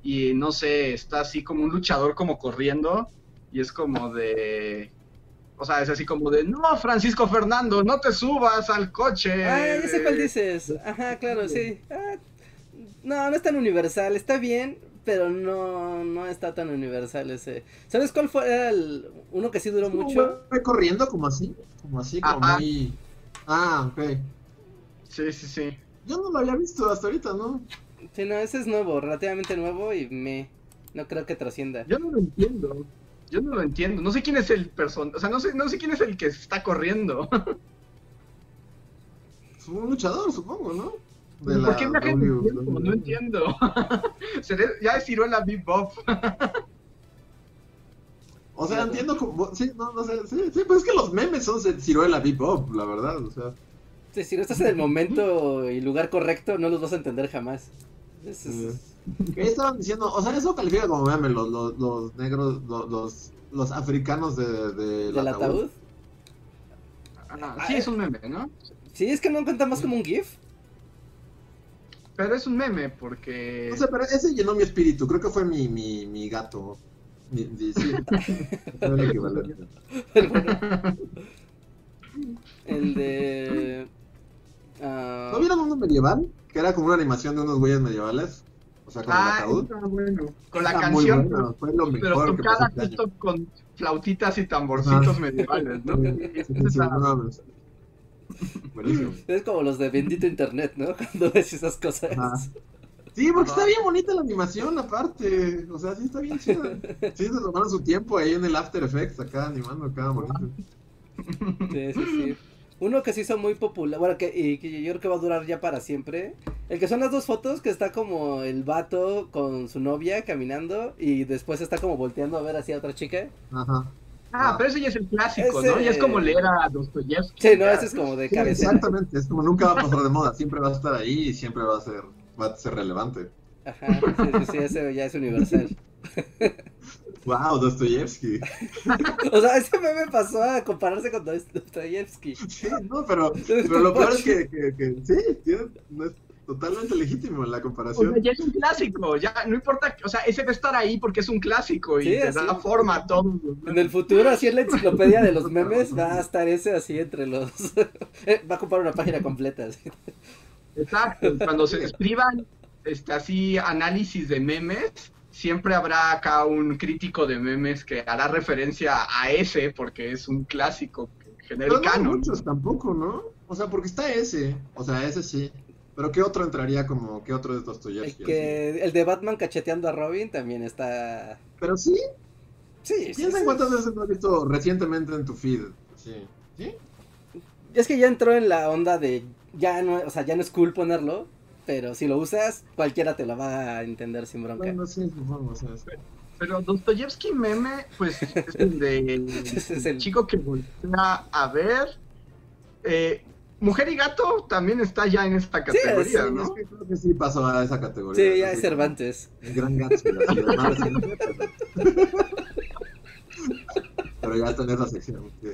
y no sé, está así como un luchador como corriendo, y es como de... O sea, es así como de, no, Francisco Fernando, no te subas al coche. Ah, ya sé cuál dices. Ajá, claro, sí. Ah, no, no es tan universal. Está bien, pero no, no está tan universal ese. ¿Sabes cuál fue el uno que sí duró mucho? Fue corriendo como así, como así, como Ajá. muy... Ah, ok. Sí, sí, sí. Yo no lo había visto hasta ahorita, ¿no? Sí, no, ese es nuevo, relativamente nuevo y me no creo que trascienda. Yo no lo entiendo. Yo no lo entiendo. No sé quién es el person, o sea, no sé, no sé quién es el que está corriendo. Es un luchador, supongo, ¿no? ¿Por qué viaja en el W- tiempo? No entiendo. Ya es Ciruela Bebop. O sea, entiendo como... Sí, no, no sé, sí, sí, pues es que los memes son de ciruela bebop, la verdad, o sea... Sí, si no estás en el momento y lugar correcto, no los vas a entender jamás. Es- es- ¿Qué estaban diciendo? O sea, eso califica como meme, los, los, los negros, los, los, los africanos de, de ¿Del ataúd? Ah, sí, es un meme, ¿no? Sí, es que no cuenta más como un GIF. Pero es un meme porque... No sé, pero ese llenó mi espíritu, creo que fue mi, mi, mi gato. Mi, mi- sí, el de. ah, ¿No vieron uno medieval? Que era como una animación de unos güeyes medievales. O sea, con el Ah, ataúd. está bueno. Con la Está muy canción, bueno, fue lo pero mejor tocada pasó este justo con flautitas y tamborcitos medievales, ¿no? Sí, sí, sí, no. Buenísimo. Es como los de bendito internet, ¿no? Cuando ves esas cosas. Ajá. Sí, porque Ajá. está bien bonita la animación aparte. O sea, sí está bien chida. Sí, se tomaron su tiempo ahí en el After Effects acá animando cada bonito. Sí, sí, sí. Uno que se hizo muy popular, bueno, que, y que yo creo que va a durar ya para siempre. El que son las dos fotos, que está como el vato con su novia caminando y después está como volteando a ver hacia otra chica. Ajá. Ah, pero ese ya es el clásico, ¿no? Ya es como leer a Dostoyevsky. Sí, no, ya. ese es como de Sí, cabecera. exactamente, es como nunca va a pasar de moda, siempre va a estar ahí y siempre va a ser, va a ser relevante. Ajá, sí, sí, sí, ese ya es universal. Wow, Dostoyevsky. O sea, ese meme pasó a compararse con Dostoyevsky. Sí, no, pero, pero lo peor es que, que, que sí, tiene- no es totalmente legítimo la O comparación. sea, ya es un clásico, ya no importa, o sea, ese va a estar ahí porque es un clásico y Sí, te da forma a todo. En el futuro, así en la enciclopedia de los memes, va a estar ese así entre los... Eh, va a ocupar una página completa. así. Exacto, cuando se escriban este, así análisis de memes, siempre habrá acá un crítico de memes que hará referencia a ese porque es un clásico que genera Pero el no hay canon. muchos tampoco, ¿no? O sea, porque está ese, o sea, ese sí. Pero ¿qué otro entraría como, qué otro de El, Dostoyevsky? que, el de Batman cacheteando a Robin también está... Pero sí, Sí, sí, piensa en sí. cuántas veces lo has visto recientemente en tu feed. Sí. ¿Sí? Es que ya entró en la onda de... Ya no, o sea, ya no es cool ponerlo, pero si lo usas, cualquiera te lo va a entender sin bronca. Bueno, sí, supongo, o sea, sí. Pero Dostoyevsky meme, pues es el de es el- chico que voltea a ver. Eh, Mujer y gato también está ya en esta categoría, sí, Es ¿no? que creo que sí pasó a esa categoría. Sí, ya es Cervantes. El gran reciente, pero... ya está en esa sección. sí.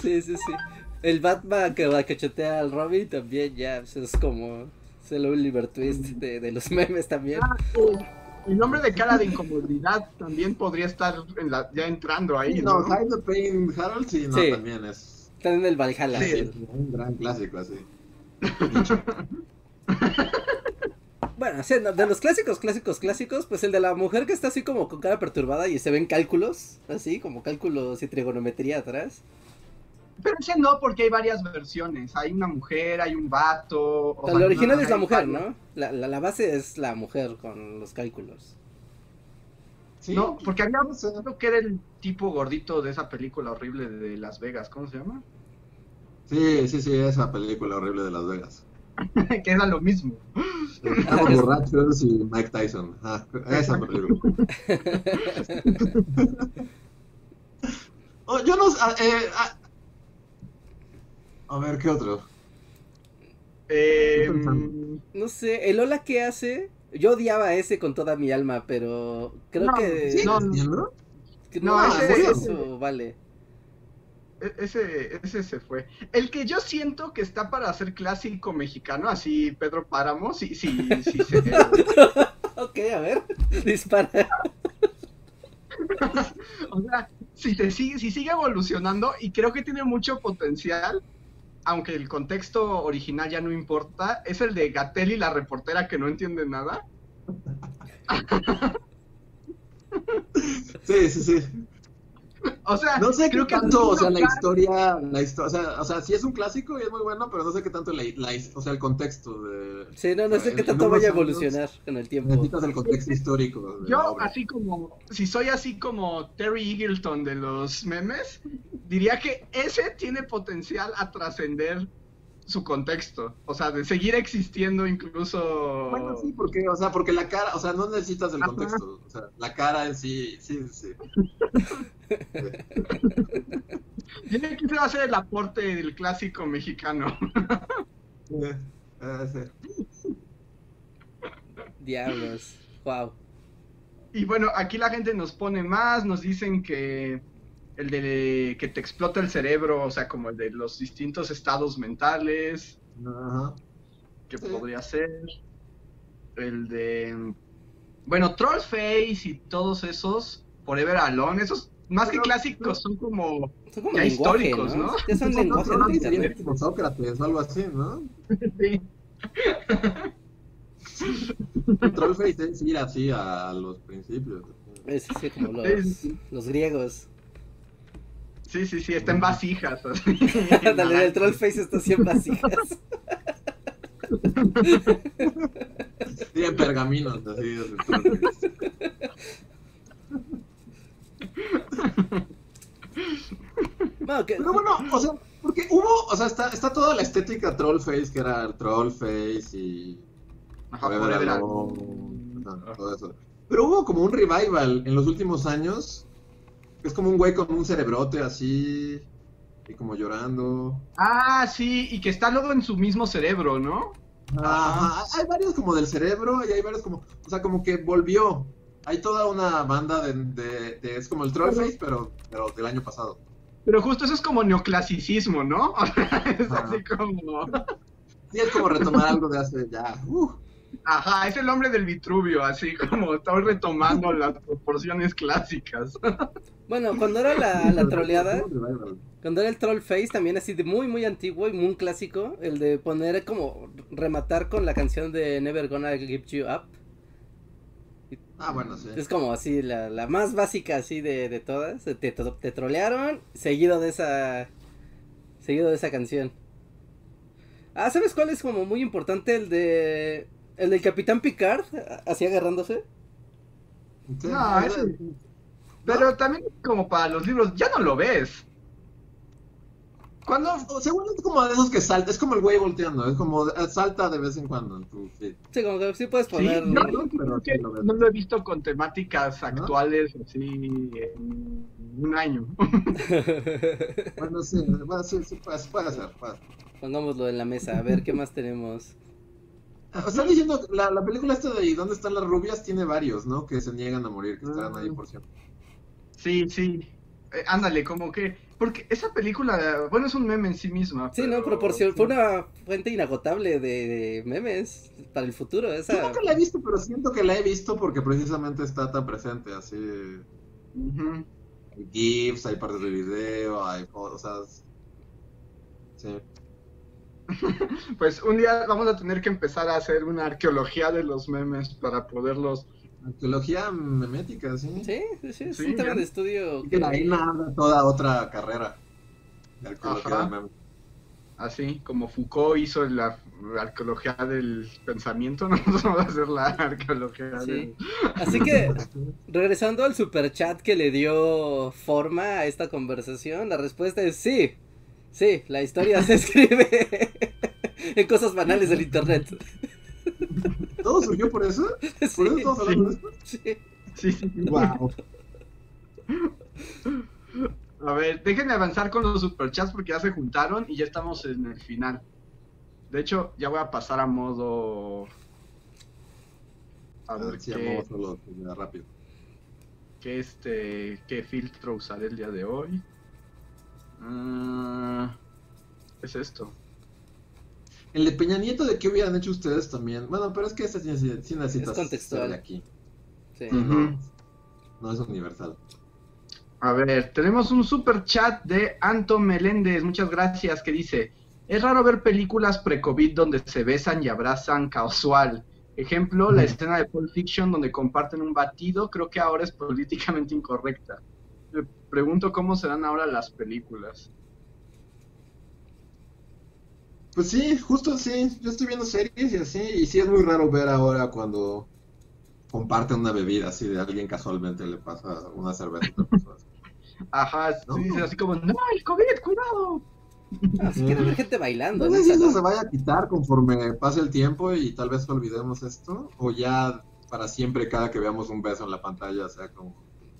Sí, sí, sí. El Batman que va a cachetear al Robin también ya pues, es como... Es el Oliver Twist de, de los memes también. Ah, el nombre de cara de incomodidad también podría estar en la- ya entrando ahí, no, ¿no? Hide the Pain Harold, sí, no, Sí. también es, En el Valhalla. Sí. es un gran clásico, así. Bueno, sí, no, de los clásicos, clásicos, clásicos, pues el de la mujer que está así como con cara perturbada y se ven cálculos, así como cálculos y trigonometría atrás. Pero ese no, porque hay varias versiones. Hay una mujer, hay un vato. o sea, la original no, es la mujer, varios. ¿no? La, la, la base es la mujer con los cálculos. Sí, No, porque había no sé. uno que era el tipo gordito de esa película horrible de Las Vegas, ¿cómo se llama? Sí, sí, sí, esa película horrible de Las Vegas. que era lo mismo. Estamos borrachos y Mike Tyson. Ah, esa película. Oh, yo no. ah, eh, ah. A ver, ¿qué otro? Eh. No sé, el hola que hace, yo odiaba a ese con toda mi alma, pero creo No, que... ¿Sí? No, no, no, ese- eso, ese- vale. Ese, ese se fue. El que yo siento que está para ser clásico mexicano, así Pedro Páramo, sí, sí, sí, se- Ok, a ver, dispara. O sea, si, te sigue, si sigue evolucionando, y creo que tiene mucho potencial, aunque el contexto original ya no importa, es el de Gatel y la reportera que no entiende nada. Sí, sí, sí. O sea, No sé qué creo que tanto, o sea, la historia, la historia, o sea, o sea, sí es un clásico y es muy bueno, pero no sé qué tanto la, o sea, el contexto de... Sí, no, no sé qué tanto vaya a evolucionar con el tiempo. Necesitas el contexto histórico. Yo, así como, si soy así como Terry Eagleton de los memes, diría que ese tiene potencial a trascender su contexto. O sea, de seguir existiendo incluso. Bueno, sí, porque, o sea, porque la cara, o sea, no necesitas el Ajá. contexto, o sea, la cara en sí, sí, sí. Yo creo que ese va a ser el aporte del clásico mexicano. Eh, sí. Diablos. Wow. Y bueno, aquí la gente nos pone más, nos dicen que el de que te explota el cerebro, o sea, como el de los distintos estados mentales, Ajá. que Sí. podría ser. El de. Bueno, Trollface y todos esos, Forever Alone, esos más que Pero- clásicos son como. Son como Ya históricos, ¿no? Ya son Son lenguajes otros, de ¿no? Serían internet. como Sócrates o algo así, ¿no? Sí. Trollface es ir así a los principios. Es así como los griegos. Sí, sí, sí, está en vasijas. así. Dale, el Trollface está siempre vasijas. Sí, en pergaminos, así. Trollface. Bueno, que, Pero bueno, o sea, porque hubo, o sea, está, está toda la estética Trollface, que era el Trollface y Ajá, Forever Alone, todo eso. Pero hubo como un revival en los últimos años, es como un güey con un cerebrote así, y como llorando. Ah, sí, y que está luego en su mismo cerebro, ¿no? Ajá, hay varios como del cerebro y hay varios como, o sea, como que volvió. Hay toda una banda de, de- de- es como el Trollface, pero, pero del año pasado. Pero justo eso es como neoclasicismo, ¿no? es así como. Sí, es como retomar algo de hace ya. uh, Ajá, es el hombre del Vitruvio, así como estoy retomando las proporciones clásicas. bueno, cuando era la, la troleada, cuando era el Trollface también así de muy, muy antiguo y muy clásico, el de poner como rematar con la canción de Never Gonna Give You Up. Ah, bueno, sí. Es como así, la, la más básica así de, de todas. Te, te, te trolearon, seguido de esa. Seguido de esa canción. Ah, ¿sabes cuál es como muy importante? El de. El del Capitán Picard, así agarrándose. Sí, No, es- ese- Pero también como para los libros, ya no lo ves. Cuando, según es como de esos que salta, es como el güey volteando, es como salta de vez en cuando en tu feed. Sí, como que sí puedes poner. ¿no? Pero sí lo ves. no lo he visto con temáticas actuales así en un año. Bueno, sí, bueno, sí, sí, puede, puede ser. puede ser. Pongámoslo en la mesa, a ver qué más tenemos. Ah, Están diciendo, la, la película esta de ¿Y dónde están las rubias? tiene varios, ¿no? Que se niegan a morir, que estarán ahí por siempre. Sí, sí. Eh, ándale, como que. Porque esa película, bueno, es un meme en sí misma. Sí, no, pero- proporción. Fue una fuente inagotable de, memes para el futuro. Yo Esa. nunca la he visto, pero siento que la he visto porque precisamente está tan presente, así. Ujú. Hay GIFs, hay partes de video, hay cosas. Sí. Pues un día vamos a tener que empezar a hacer una arqueología de los memes para poderlos. Arqueología memética, sí. Sí, sí, sí, es Sí, un tema de estudio. Y que de ahí nada toda otra carrera de arqueología Ajá. de memes. Así como Foucault hizo la arqueología del pensamiento, nosotros vamos a hacer la arqueología Sí. del... Así que, regresando al super chat que le dio forma a esta conversación, la respuesta es sí. Sí, la historia se escribe en cosas banales del internet. ¿Todo surgió por eso? ¿Por Sí, eso estamos hablando de esto? sí. Sí, sí, sí. Wow. A ver, déjenme avanzar con los superchats porque ya se juntaron y ya estamos en el final. De hecho, ya voy a pasar a modo... A ver Sí, qué, vamos a solo rápido. qué, este, qué filtro usaré el día de hoy. Ah, ¿Qué es esto? El de Peña Nieto, ¿de qué hubieran hecho ustedes también? Bueno, pero es que ese sí necesita Es contextual. aquí. Sí. No, no es universal. A ver, tenemos un super chat de Anto Meléndez, muchas gracias, que dice, es raro ver películas pre-COVID donde se besan y abrazan casual. Ejemplo, la escena de Pulp Fiction donde comparten un batido, creo que ahora es políticamente incorrecta. Me pregunto cómo serán ahora las películas. Pues sí, justo sí. Yo estoy viendo series y así. Y sí es muy raro ver ahora cuando comparten una bebida así de alguien casualmente le pasa una cerveza a otra persona. Ajá, No. sí, dice así como, no, el COVID, cuidado. Si quieren ver gente bailando. No sé si eso se vaya a quitar conforme pase el tiempo y tal vez olvidemos esto. O ya para siempre cada que veamos un beso en la pantalla sea como...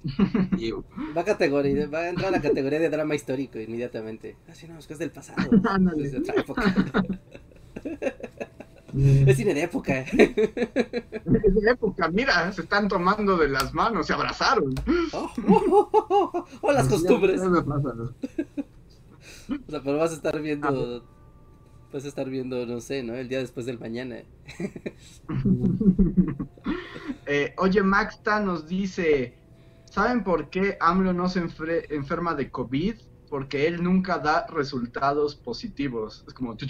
Va a, categoría, va a entrar a la categoría de drama histórico inmediatamente. Ah, sí, no, es que es del pasado. Ándale. Es de otra época. Es cine de época. Es de época, mira, se están tomando de las manos, se abrazaron. Oh, oh, oh, oh, oh, oh, las Sí, costumbres. ya me pasa, ¿no? O sea, pero vas a estar viendo. Vas a estar viendo, no sé, ¿no? El día después del mañana. Eh, oye, Maxta nos dice, ¿saben por qué AMLO no se enferma de COVID? Porque él nunca da resultados positivos. Es como...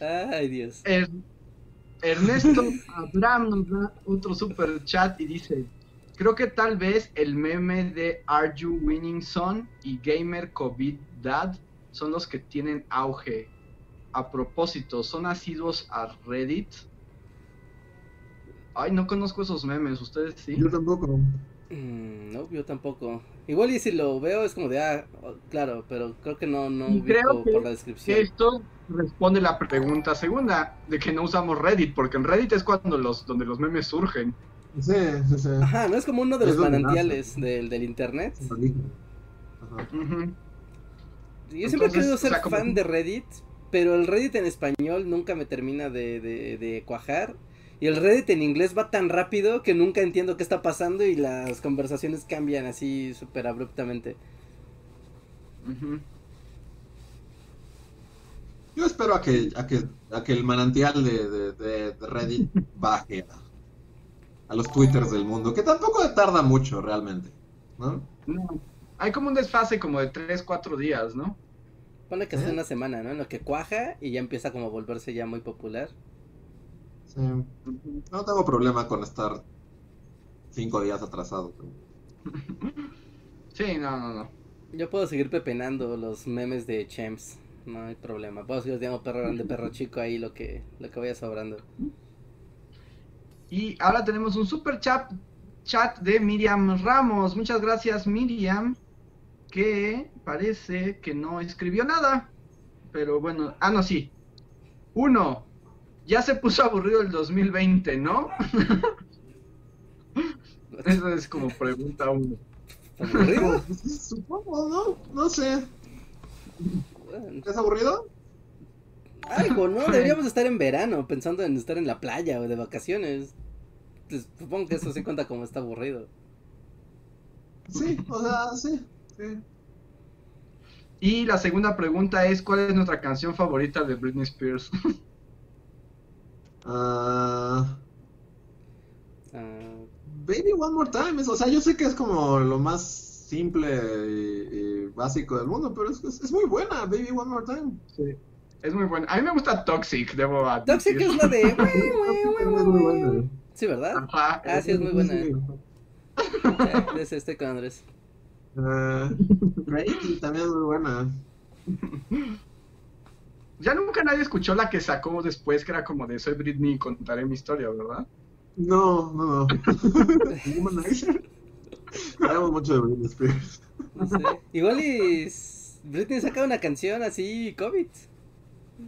Ay, Dios. Er- Ernesto Abraham nos da otro super chat y dice, creo que tal vez el meme de Are You Winning Son y Gamer COVID Dad son los que tienen auge. A propósito, ¿son asiduos a Reddit? Ay, no conozco esos memes, ¿ustedes sí? Yo tampoco. Mm, no, yo tampoco. Igual y si lo veo es como de, ah, claro, pero creo que no, no creo que- por la Que descripción. esto responde la pregunta segunda, de que no usamos Reddit, porque en Reddit es cuando los, donde los memes surgen. Sí, sí, sí. Ajá, ¿no es como uno de Es los manantiales del, del internet? Ajá. Yo siempre he querido o ser como- fan de Reddit, pero el Reddit en español nunca me termina de, de, de cuajar. Y el Reddit en inglés va tan rápido que nunca entiendo qué está pasando y las conversaciones cambian así súper abruptamente. Yo espero a que, a que, a que el manantial de, de, de- de Reddit baje a, a los twitters del mundo, que tampoco tarda mucho realmente, ¿no? No, hay como un desfase como de 3, 4 días, ¿no? Pone que hace Ajá. una semana, ¿no? En lo que cuaja y ya empieza como a volverse ya muy popular. Sí. No tengo problema con estar cinco días atrasado. Sí, no, no, no. Yo puedo seguir pepenando los memes de Champs. No hay problema. Puedo seguir diciendo perro grande, perro chico ahí lo que, lo que vaya sobrando. Y ahora tenemos un super chat, chat de Miriam Ramos. Muchas gracias, Miriam. Que parece que no escribió nada. Pero bueno, ah, no, sí. Uno, ya se puso aburrido el 2020, ¿no? Eso es como pregunta uno. ¿Aburrido? Supongo, ¿no? No sé. Bueno, ¿Es aburrido? Algo, ¿no? Deberíamos estar en verano, pensando en estar en la playa o de vacaciones. Pues, supongo que eso sí cuenta como está aburrido. Sí, o sea, sí. sí. Y la segunda pregunta es, ¿cuál es nuestra canción favorita de Britney Spears? Ah, Ah, Baby One More Time. es- o sea, yo sé que es como lo más simple y, y básico del mundo, pero es, es- es muy buena, Baby One More Time. Sí. Es muy buena. A mí me gusta Toxic, debo admitir. Toxic es la de... Es muy buena. Sí, ¿verdad? Ajá. Ah, sí, es muy buena. Sí. Ya, ese estoy con Andrés. Ah, Crazy también es muy buena. Ya nunca nadie escuchó la que sacó después, que era como de Soy Britney y contaré mi historia, ¿verdad? No, no, no. Hablamos mucho de Britney Spears. No sé. Igual y Britney saca una canción así, COVID.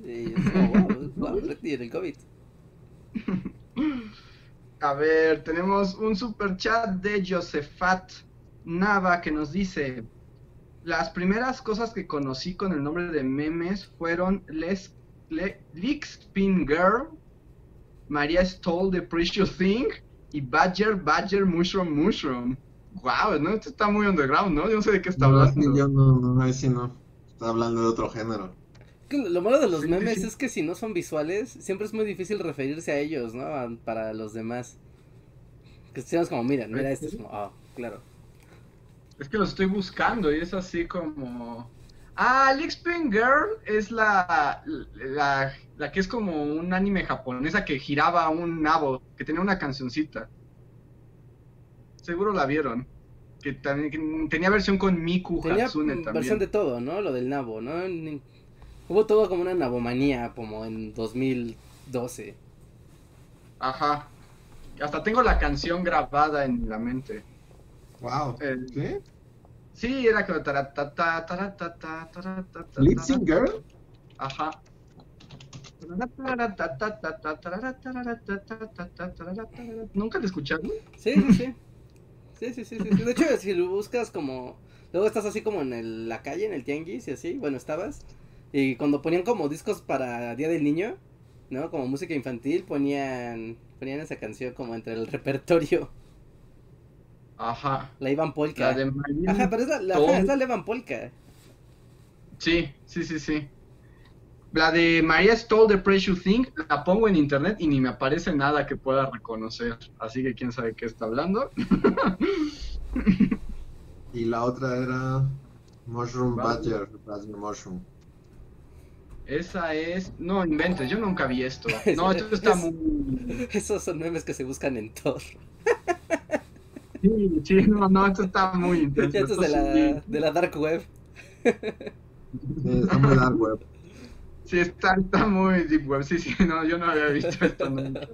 Y es como, wow, wow, Britney en el COVID. A ver, tenemos un super chat de Josefat Nava que nos dice: Las primeras cosas que conocí con el nombre de memes fueron Les, Le, Lick Spin Girl, María Stoll The Precious Thing y Badger Badger Mushroom Mushroom. Wow, ¿no? Esto está muy underground, ¿no? Yo no sé de qué está No, hablando. yo no, no, ahí sí no. Está hablando de otro género. Lo malo de los Sí, memes sí. es que si no son visuales, siempre es muy difícil referirse a ellos, ¿no? A- Para los demás. Que seamos como, mira, mira, este es como, ah, claro. Es que lo estoy buscando y es así como. Ah, Lick Spin Girl es la, la, la que es como un anime japonesa que giraba un nabo, que tenía una cancioncita. Seguro la vieron. Que también que tenía versión con Miku Tenía Hatsune también. versión de todo, ¿no? Lo del nabo, ¿no? Hubo todo como una nabomanía, como en 2012. Ajá. Hasta tengo la canción grabada en la mente. Wow. Eh, ¿Qué? sí, era como taratata, taratata, taratata, Lip Sync Girl. Ajá. ¿Nunca te escucharon? Sí, sí, sí. Sí, sí, sí, sí, sí. De hecho, si lo buscas como... Luego estás así como en el- la calle, en el tianguis y así, bueno, estabas. Y cuando ponían como discos para Día del Niño, ¿no? Como música infantil, ponían ponían esa canción como entre el repertorio. Ajá. La Ivan Polka. La de María. Ajá, pero es la, la, ajá, es la Ivan Polka. Sí, sí, sí, sí. La de María Stole the Precious Thing la pongo en internet y ni me aparece nada que pueda reconocer. Así que quién sabe qué está hablando. Y la otra era Mushroom Badger. Badger. Badger Mushroom. Esa es. No inventes, yo nunca vi esto. No, esto está Es- muy. Esos son memes que se buscan en Thor. Sí, sí, no, no, esto está muy intenso. Esto es de la, de la Dark Web. Está muy dark web. Sí, está, está muy deep web. Sí, sí, no, yo no había visto esto nunca.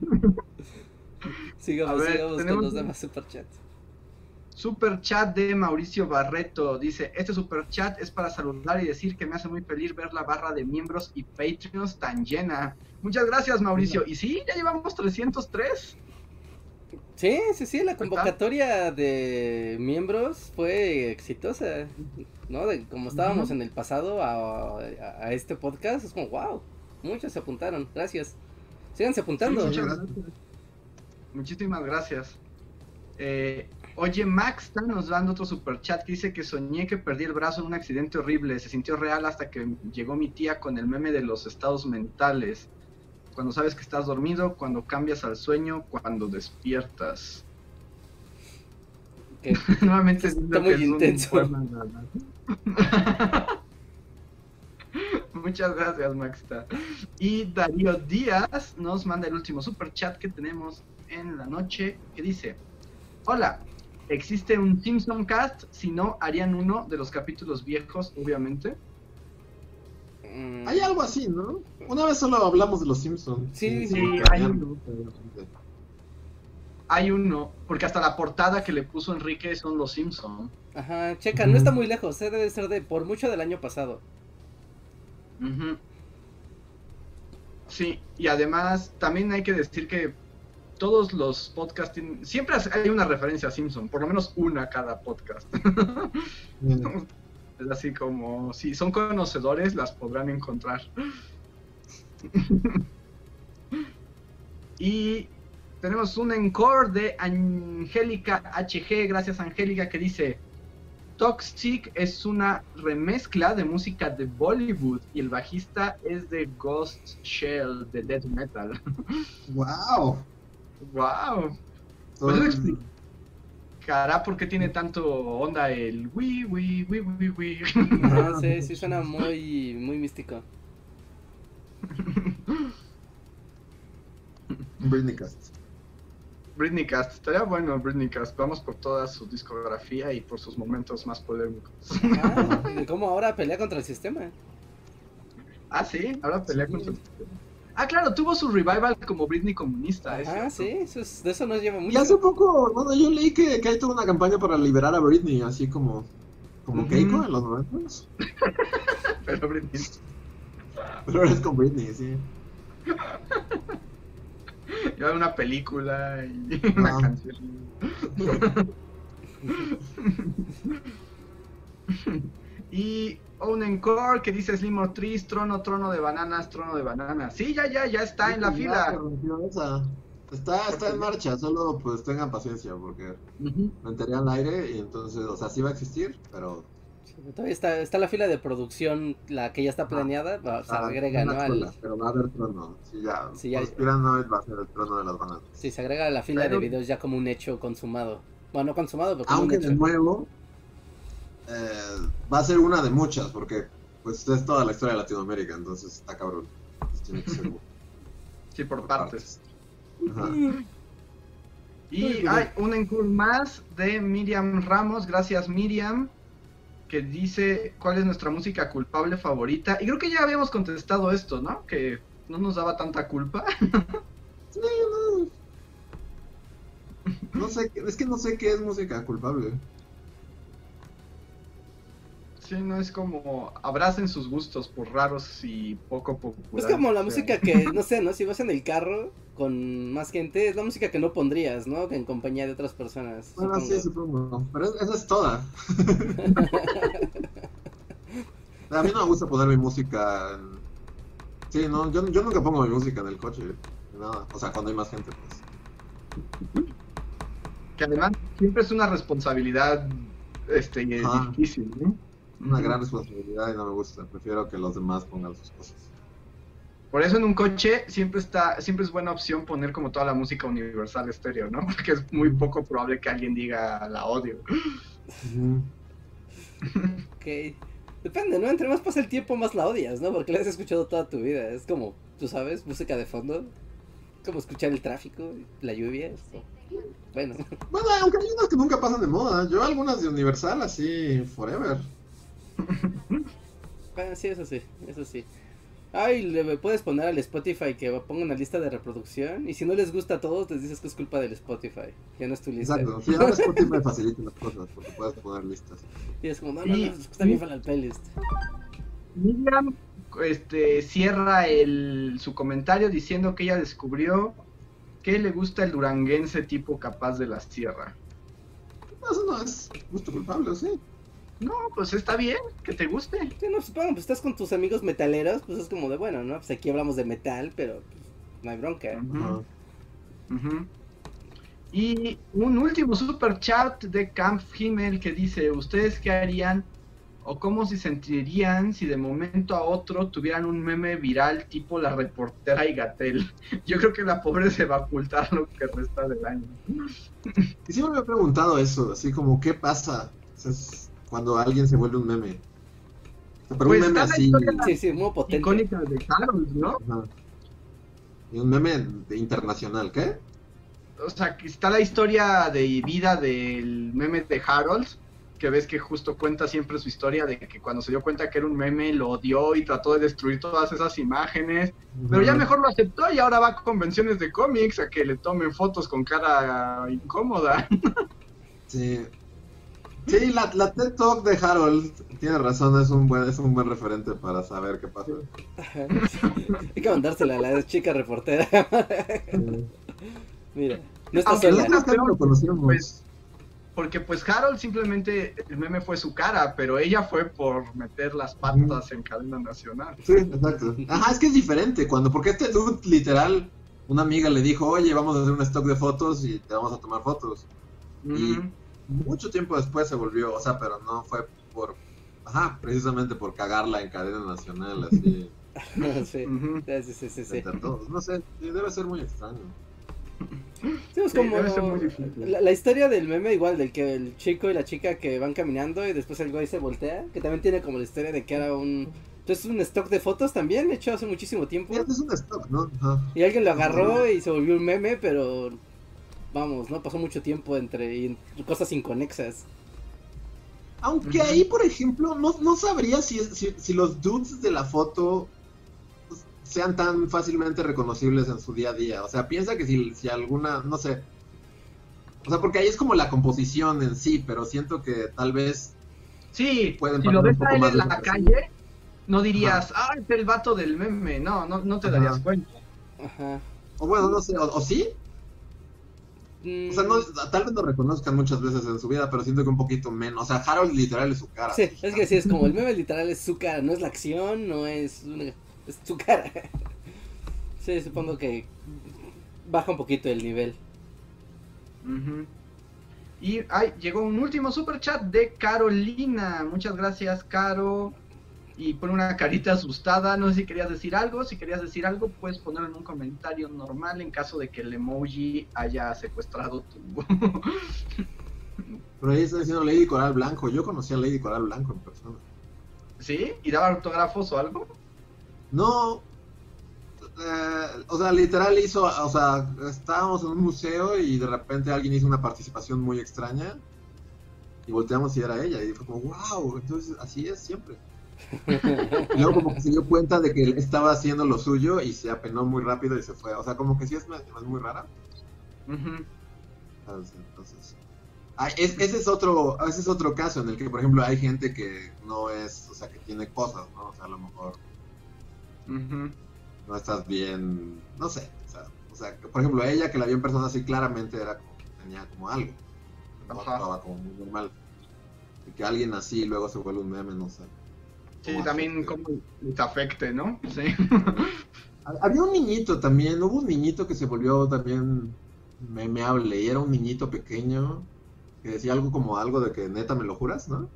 Sigamos, A ver, sigamos con tenemos los un- demás superchats. Super chat de Mauricio Barreto. Dice, este super chat es para saludar y decir que me hace muy feliz ver la barra de miembros y Patreons tan llena. Muchas gracias, Mauricio. Y sí, ya llevamos 303. Sí, sí, sí, la convocatoria de miembros fue exitosa, ¿no? De, como estábamos en el pasado a, a- a este podcast, es como, wow, muchos se apuntaron, gracias. Síganse apuntando. Sí, gracias. Muchísimas gracias. Eh, oye, Max está nos dando otro super chat que dice que soñé que perdí el brazo en un accidente horrible. Se sintió real hasta que llegó mi tía con el meme de los estados mentales. Cuando sabes que estás dormido, cuando cambias al sueño, cuando despiertas. Que- Nuevamente Está muy que es un intenso. Muchas gracias, Maxta. Y Darío Díaz nos manda el último super chat que tenemos en la noche que dice: Hola, ¿existe un Simpson Cast? Si no, harían uno de los capítulos viejos, obviamente. Mm, Hay algo así, ¿no? Una vez solo hablamos de los Simpsons. Sí, sí, que hay uno. Hay uno, porque hasta la portada que le puso Enrique son los Simpson. Ajá, checa, no está muy lejos, eh, debe ser de por mucho del año pasado. Sí, y además también hay que decir que todos los podcasts tienen- siempre hay una referencia a Simpson, por lo menos una cada podcast. Es así como, si son conocedores, las podrán encontrar. y tenemos un encore de Angélica HG, gracias Angélica, que dice, Toxic es una remezcla de música de Bollywood y el bajista es de Ghost Shell de Death Metal. ¡Wow! ¡Wow! Pues explicará por qué tiene tanto onda el wi wi wi wi wi. Ajá, sí, sí suena muy, muy místico. Britney Cast. Britney Cast, estaría bueno Britney Cast. Vamos por toda su discografía y por sus momentos más polémicos. Ah, cómo ahora pelea contra el sistema. ah, sí, ahora pelea Sí. contra el sistema. Ah, claro, tuvo su revival como Britney comunista. Ah, sí, eso es- de eso nos lleva Y mucho. hace poco, bueno, yo leí que, que hay toda una campaña para liberar a Britney, así como, como Ujú. Keiko en los 90 Pero Britney. Pero es con Britney, sí. Ya una película y una Ah. canción. y un encore que dice Slim Ortiz, trono, trono de bananas, trono de bananas. Sí, ya, ya, ya está en la Ya fila. esa. Está, está en marcha, solo pues tengan paciencia porque me enteré al aire y entonces, o sea, sí va a existir, pero Todavía está, está la fila de producción, la que ya está planeada, se ah, agrega, ¿no? Al- pero va a haber trono. Sí, ya. Sí, ya- Conspiranoid va a ser el trono de las bananas. sí, se agrega a la fila Pero- de videos ya como un hecho consumado. Bueno, no consumado, pero como Aunque un de nuevo eh, va a ser una de muchas porque pues es toda la historia de Latinoamérica, entonces está cabrón. Entonces, tiene que ser Sí, por partes. Ajá. Y hay un encore más de Miriam Ramos, gracias Miriam, que dice cuál es nuestra música culpable favorita. Y creo que ya habíamos contestado esto, ¿no? Que no nos daba tanta culpa. Sí, no. No sé, es que no sé qué es música culpable. Sí, no es como abracen sus gustos por raros y poco populares. Es como la que música que, no sé, ¿no? Si vas en el carro con más gente, es la música que no pondrías, ¿no? En compañía de otras personas. Bueno, supongo. sí, supongo. Pero es- esa es toda. A mí no me gusta poner mi música en... Sí, no, yo, yo nunca pongo mi música en el coche. Nada. O sea, cuando hay más gente, pues. Que además siempre es una responsabilidad este, difícil, ¿no? Una gran responsabilidad y no me gusta. Prefiero que los demás pongan sus cosas. Por eso en un coche siempre está, siempre es buena opción poner como toda la música universal estéreo, ¿no? Porque es muy poco probable que alguien diga la odio. Ok. Depende, ¿no? Entre más pasa el tiempo, más la odias, ¿no? Porque la has escuchado toda tu vida. Es como, tú sabes, música de fondo. Como escuchar el tráfico, la lluvia. esto. Bueno, Bueno, aunque hay unas que nunca pasan de moda. Yo algunas de Universal así, forever. ah, sí, eso sí, eso sí. Ay, le puedes poner al Spotify que ponga una lista de reproducción. Y si no les gusta a todos, les dices que es culpa del Spotify. Ya no es tu lista. Exacto. Sí, ahora Spotify facilita las cosas porque puedes poner listas. Y es como, no, no, no, está bien para el playlist. Miriam este, cierra el, su comentario diciendo que ella descubrió que le gusta el duranguense tipo capaz de la sierra. No, eso no es gusto culpable, ¿o sí? No, pues está bien, que te guste. Sí, no, supongo, pues estás con tus amigos metaleros, pues es como de, bueno, ¿no? Pues aquí hablamos de metal, pero pues, no hay bronca. Y un último super chat de Camp Himmel que dice, ¿ustedes qué harían o cómo se sentirían si de momento a otro tuvieran un meme viral tipo la reportera y Gatel? Yo creo que la pobre se va a ocultar lo que resta del año. Y siempre me he preguntado eso, así como, ¿qué pasa O sea, es cuando alguien se vuelve un meme? O sea, pero Pues un meme así... Sí, sí, muy potente. Icónica de Harold, ¿no? Ajá. Y un meme de internacional, ¿qué? o sea, que está la historia de vida del meme de Harold, que ves que justo cuenta siempre su historia de que cuando se dio cuenta que era un meme lo odió y trató de destruir todas esas imágenes, pero ya mejor lo aceptó y ahora va a convenciones de cómics a que le tomen fotos con cara incómoda. Sí. Sí, la, la TED Talk de Harold tiene razón, es un buen, es un buen referente para saber qué pasa. Hay que mandársela a la chica reportera. Mira, no está Aunque sola. no Creo que lo. Pues, porque pues Harold simplemente, el meme fue su cara, pero ella fue por meter las patas en cadena nacional. Sí, exacto. Ajá, es que es diferente cuando, porque este dude literal, una amiga le dijo, oye, vamos a hacer un stock de fotos y te vamos a tomar fotos. Y. mucho tiempo después se volvió, o sea, pero no fue por, ajá, precisamente por cagarla en cadena nacional, así, sí. Sí, sí, sí, sí, sí. todos. No sé, sí, debe ser muy extraño. Sí, es Sí, como debe ser muy difícil. la, la historia del meme igual, del que el chico y la chica que van caminando y después el güey se voltea, que también tiene como la historia de que era un... Entonces un stock de fotos también, hecho hace muchísimo tiempo. Sí, Es un stock, ¿no? Ajá. Y alguien lo agarró y se volvió un meme, pero vamos, ¿no? Pasó mucho tiempo entre y cosas inconexas. Aunque ahí, por ejemplo, no, no sabría si, si, si los dudes de la foto pues, sean tan fácilmente reconocibles en su día a día. O sea, piensa que si, si alguna, no sé. O sea, porque ahí es como la composición en sí, pero siento que tal vez Sí, Pueden si lo ves a él en la calle, no dirías, ah, es el vato del meme. No, no, no te Ajá. darías cuenta. Ajá. O bueno, no sé, o, o sí. O sea, no, tal vez lo reconozcan muchas veces en su vida, pero siento que un poquito menos. O sea, Harold literal es su cara. Sí, es que sí, es como el meme literal es su cara, no es la acción, no es una... es su cara. Sí, supongo que baja un poquito el nivel. Y ay, llegó un último super chat de Carolina. Muchas gracias, Caro. Y pone una carita asustada. No sé si querías decir algo. Si querías decir algo, puedes ponerlo en un comentario normal en caso de que el emoji haya secuestrado tu. Pero ahí está diciendo Lady Coral Blanco. Yo conocí a Lady Coral Blanco en persona. ¿Sí? ¿Y daba autógrafos o algo? No. eh, o sea, literal hizo. O sea, estábamos en un museo y de repente alguien hizo una participación muy extraña. Y volteamos y era ella. Y fue como, wow. Entonces, así es siempre. Luego, como que se dio cuenta de que él estaba haciendo lo suyo y se apenó muy rápido y se fue. O sea, como que sí es, es muy rara. Entonces, entonces- Ah, es- ese es otro ese es otro caso en el que por ejemplo hay gente que no es o sea que tiene cosas no o sea a lo mejor no estás bien no sé o sea, o sea que, por ejemplo ella que la vio en persona así claramente era como que tenía como algo no actuaba como muy normal. Y que alguien así luego se vuelve un meme no sé Sí, ¿Cómo también afecta? como te afecte, ¿no? Sí. Ha- había un niñito también hubo un niñito que se volvió también memeable y era un niñito pequeño que decía algo como algo de que neta me lo juras no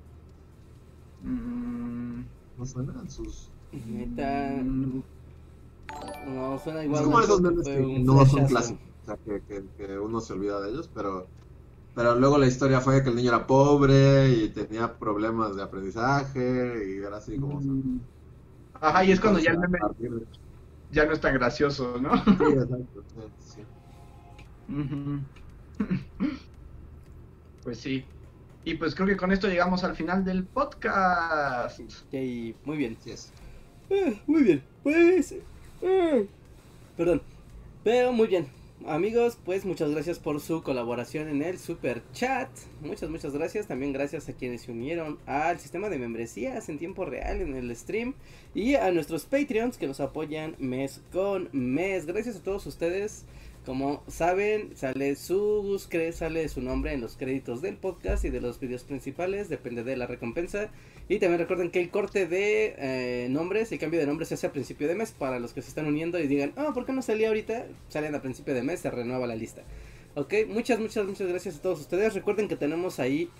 Mm, no suenan sus Neta, no suena Es igual. como no esos memes que no son clásicos, o sea, que, que- que uno se olvida de ellos, pero, pero luego la historia fue que el niño era pobre y tenía problemas de aprendizaje y era así como... mm. Ajá, y es cuando ya ya no es tan gracioso, ¿no? Sí, exacto, sí, sí. Pues sí. Y pues creo que con esto llegamos al final del podcast. Ok, muy bien. Así es. Ah, muy bien, pues. ah, Perdón. Pero muy bien. Amigos, pues muchas gracias por su colaboración en el super chat. Muchas, muchas gracias. También gracias a quienes se unieron al sistema de membresías en tiempo real en el stream. Y a nuestros Patreons que nos apoyan mes con mes. Gracias a todos ustedes. Como saben, sale su, sale su nombre en los créditos del podcast y de los videos principales. Depende de la recompensa. Y también recuerden que el corte de eh, nombres, el cambio de nombres se hace a principio de mes para los que se están uniendo y digan, oh, ¿por qué no salía ahorita? Salen a principio de mes, se renueva la lista. Ok, muchas, muchas, muchas gracias a todos ustedes. Recuerden que tenemos ahí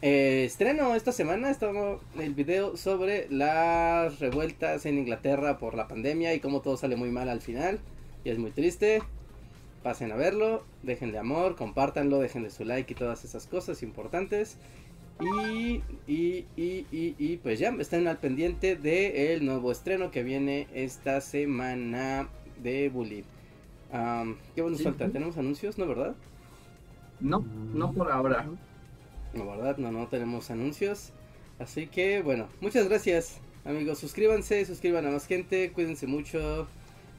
eh, estreno esta semana. Estamos el video sobre las revueltas en Inglaterra por la pandemia y cómo todo sale muy mal al final. Y es muy triste. Pasen a verlo, déjenle amor, compártanlo, déjenle su like y todas esas cosas importantes. Y, y, y, y, y, pues ya estén al pendiente del nuevo estreno que viene esta semana de Bully. Am, ¿Qué nos Sí, falta? ¿Tenemos anuncios, no, verdad? No, no por ahora. No, ¿verdad? No, no tenemos anuncios. Así que, bueno, muchas gracias, amigos. Suscríbanse, suscriban a más gente, cuídense mucho,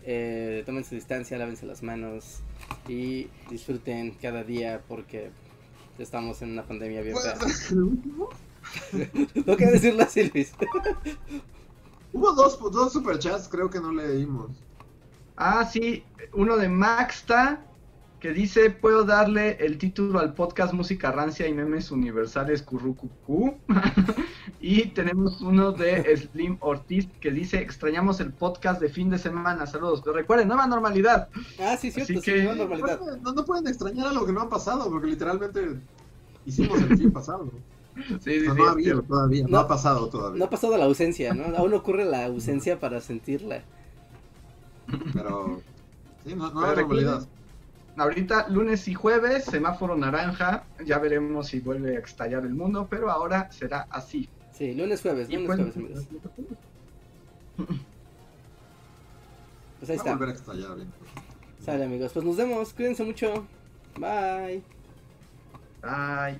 eh, tomen su distancia, lávense las manos y disfruten cada día porque estamos en una pandemia bien fea. No quiero decirlo así, Luis. Hubo dos, dos superchats, creo que no leímos. Ah, sí, uno de Maxta que dice, ¿puedo darle el título al podcast Música Rancia y Memes Universales Currucucú? y tenemos uno de Slim Ortiz que dice, extrañamos el podcast de fin de semana, saludos. Pero recuerden, nueva normalidad. Ah, sí, cierto, Así sí, que- nueva normalidad. No, no pueden extrañar algo que no ha pasado, porque literalmente hicimos el fin pasado. Sí, sí, O sea, sí, no ha habido todavía, no, No. ha pasado todavía. No ha pasado la ausencia, ¿no? Aún ocurre la ausencia para sentirla. Pero sí, no, no Pero hay normalidad. recuerden, Ahorita lunes y jueves, semáforo naranja, ya veremos si vuelve a estallar el mundo, pero ahora será así. Sí, lunes, jueves, lunes, pues- jueves, amigos. Pues ahí a está. volver a estallar bien. Sale, amigos. Pues nos vemos. Cuídense mucho. Bye. Ay.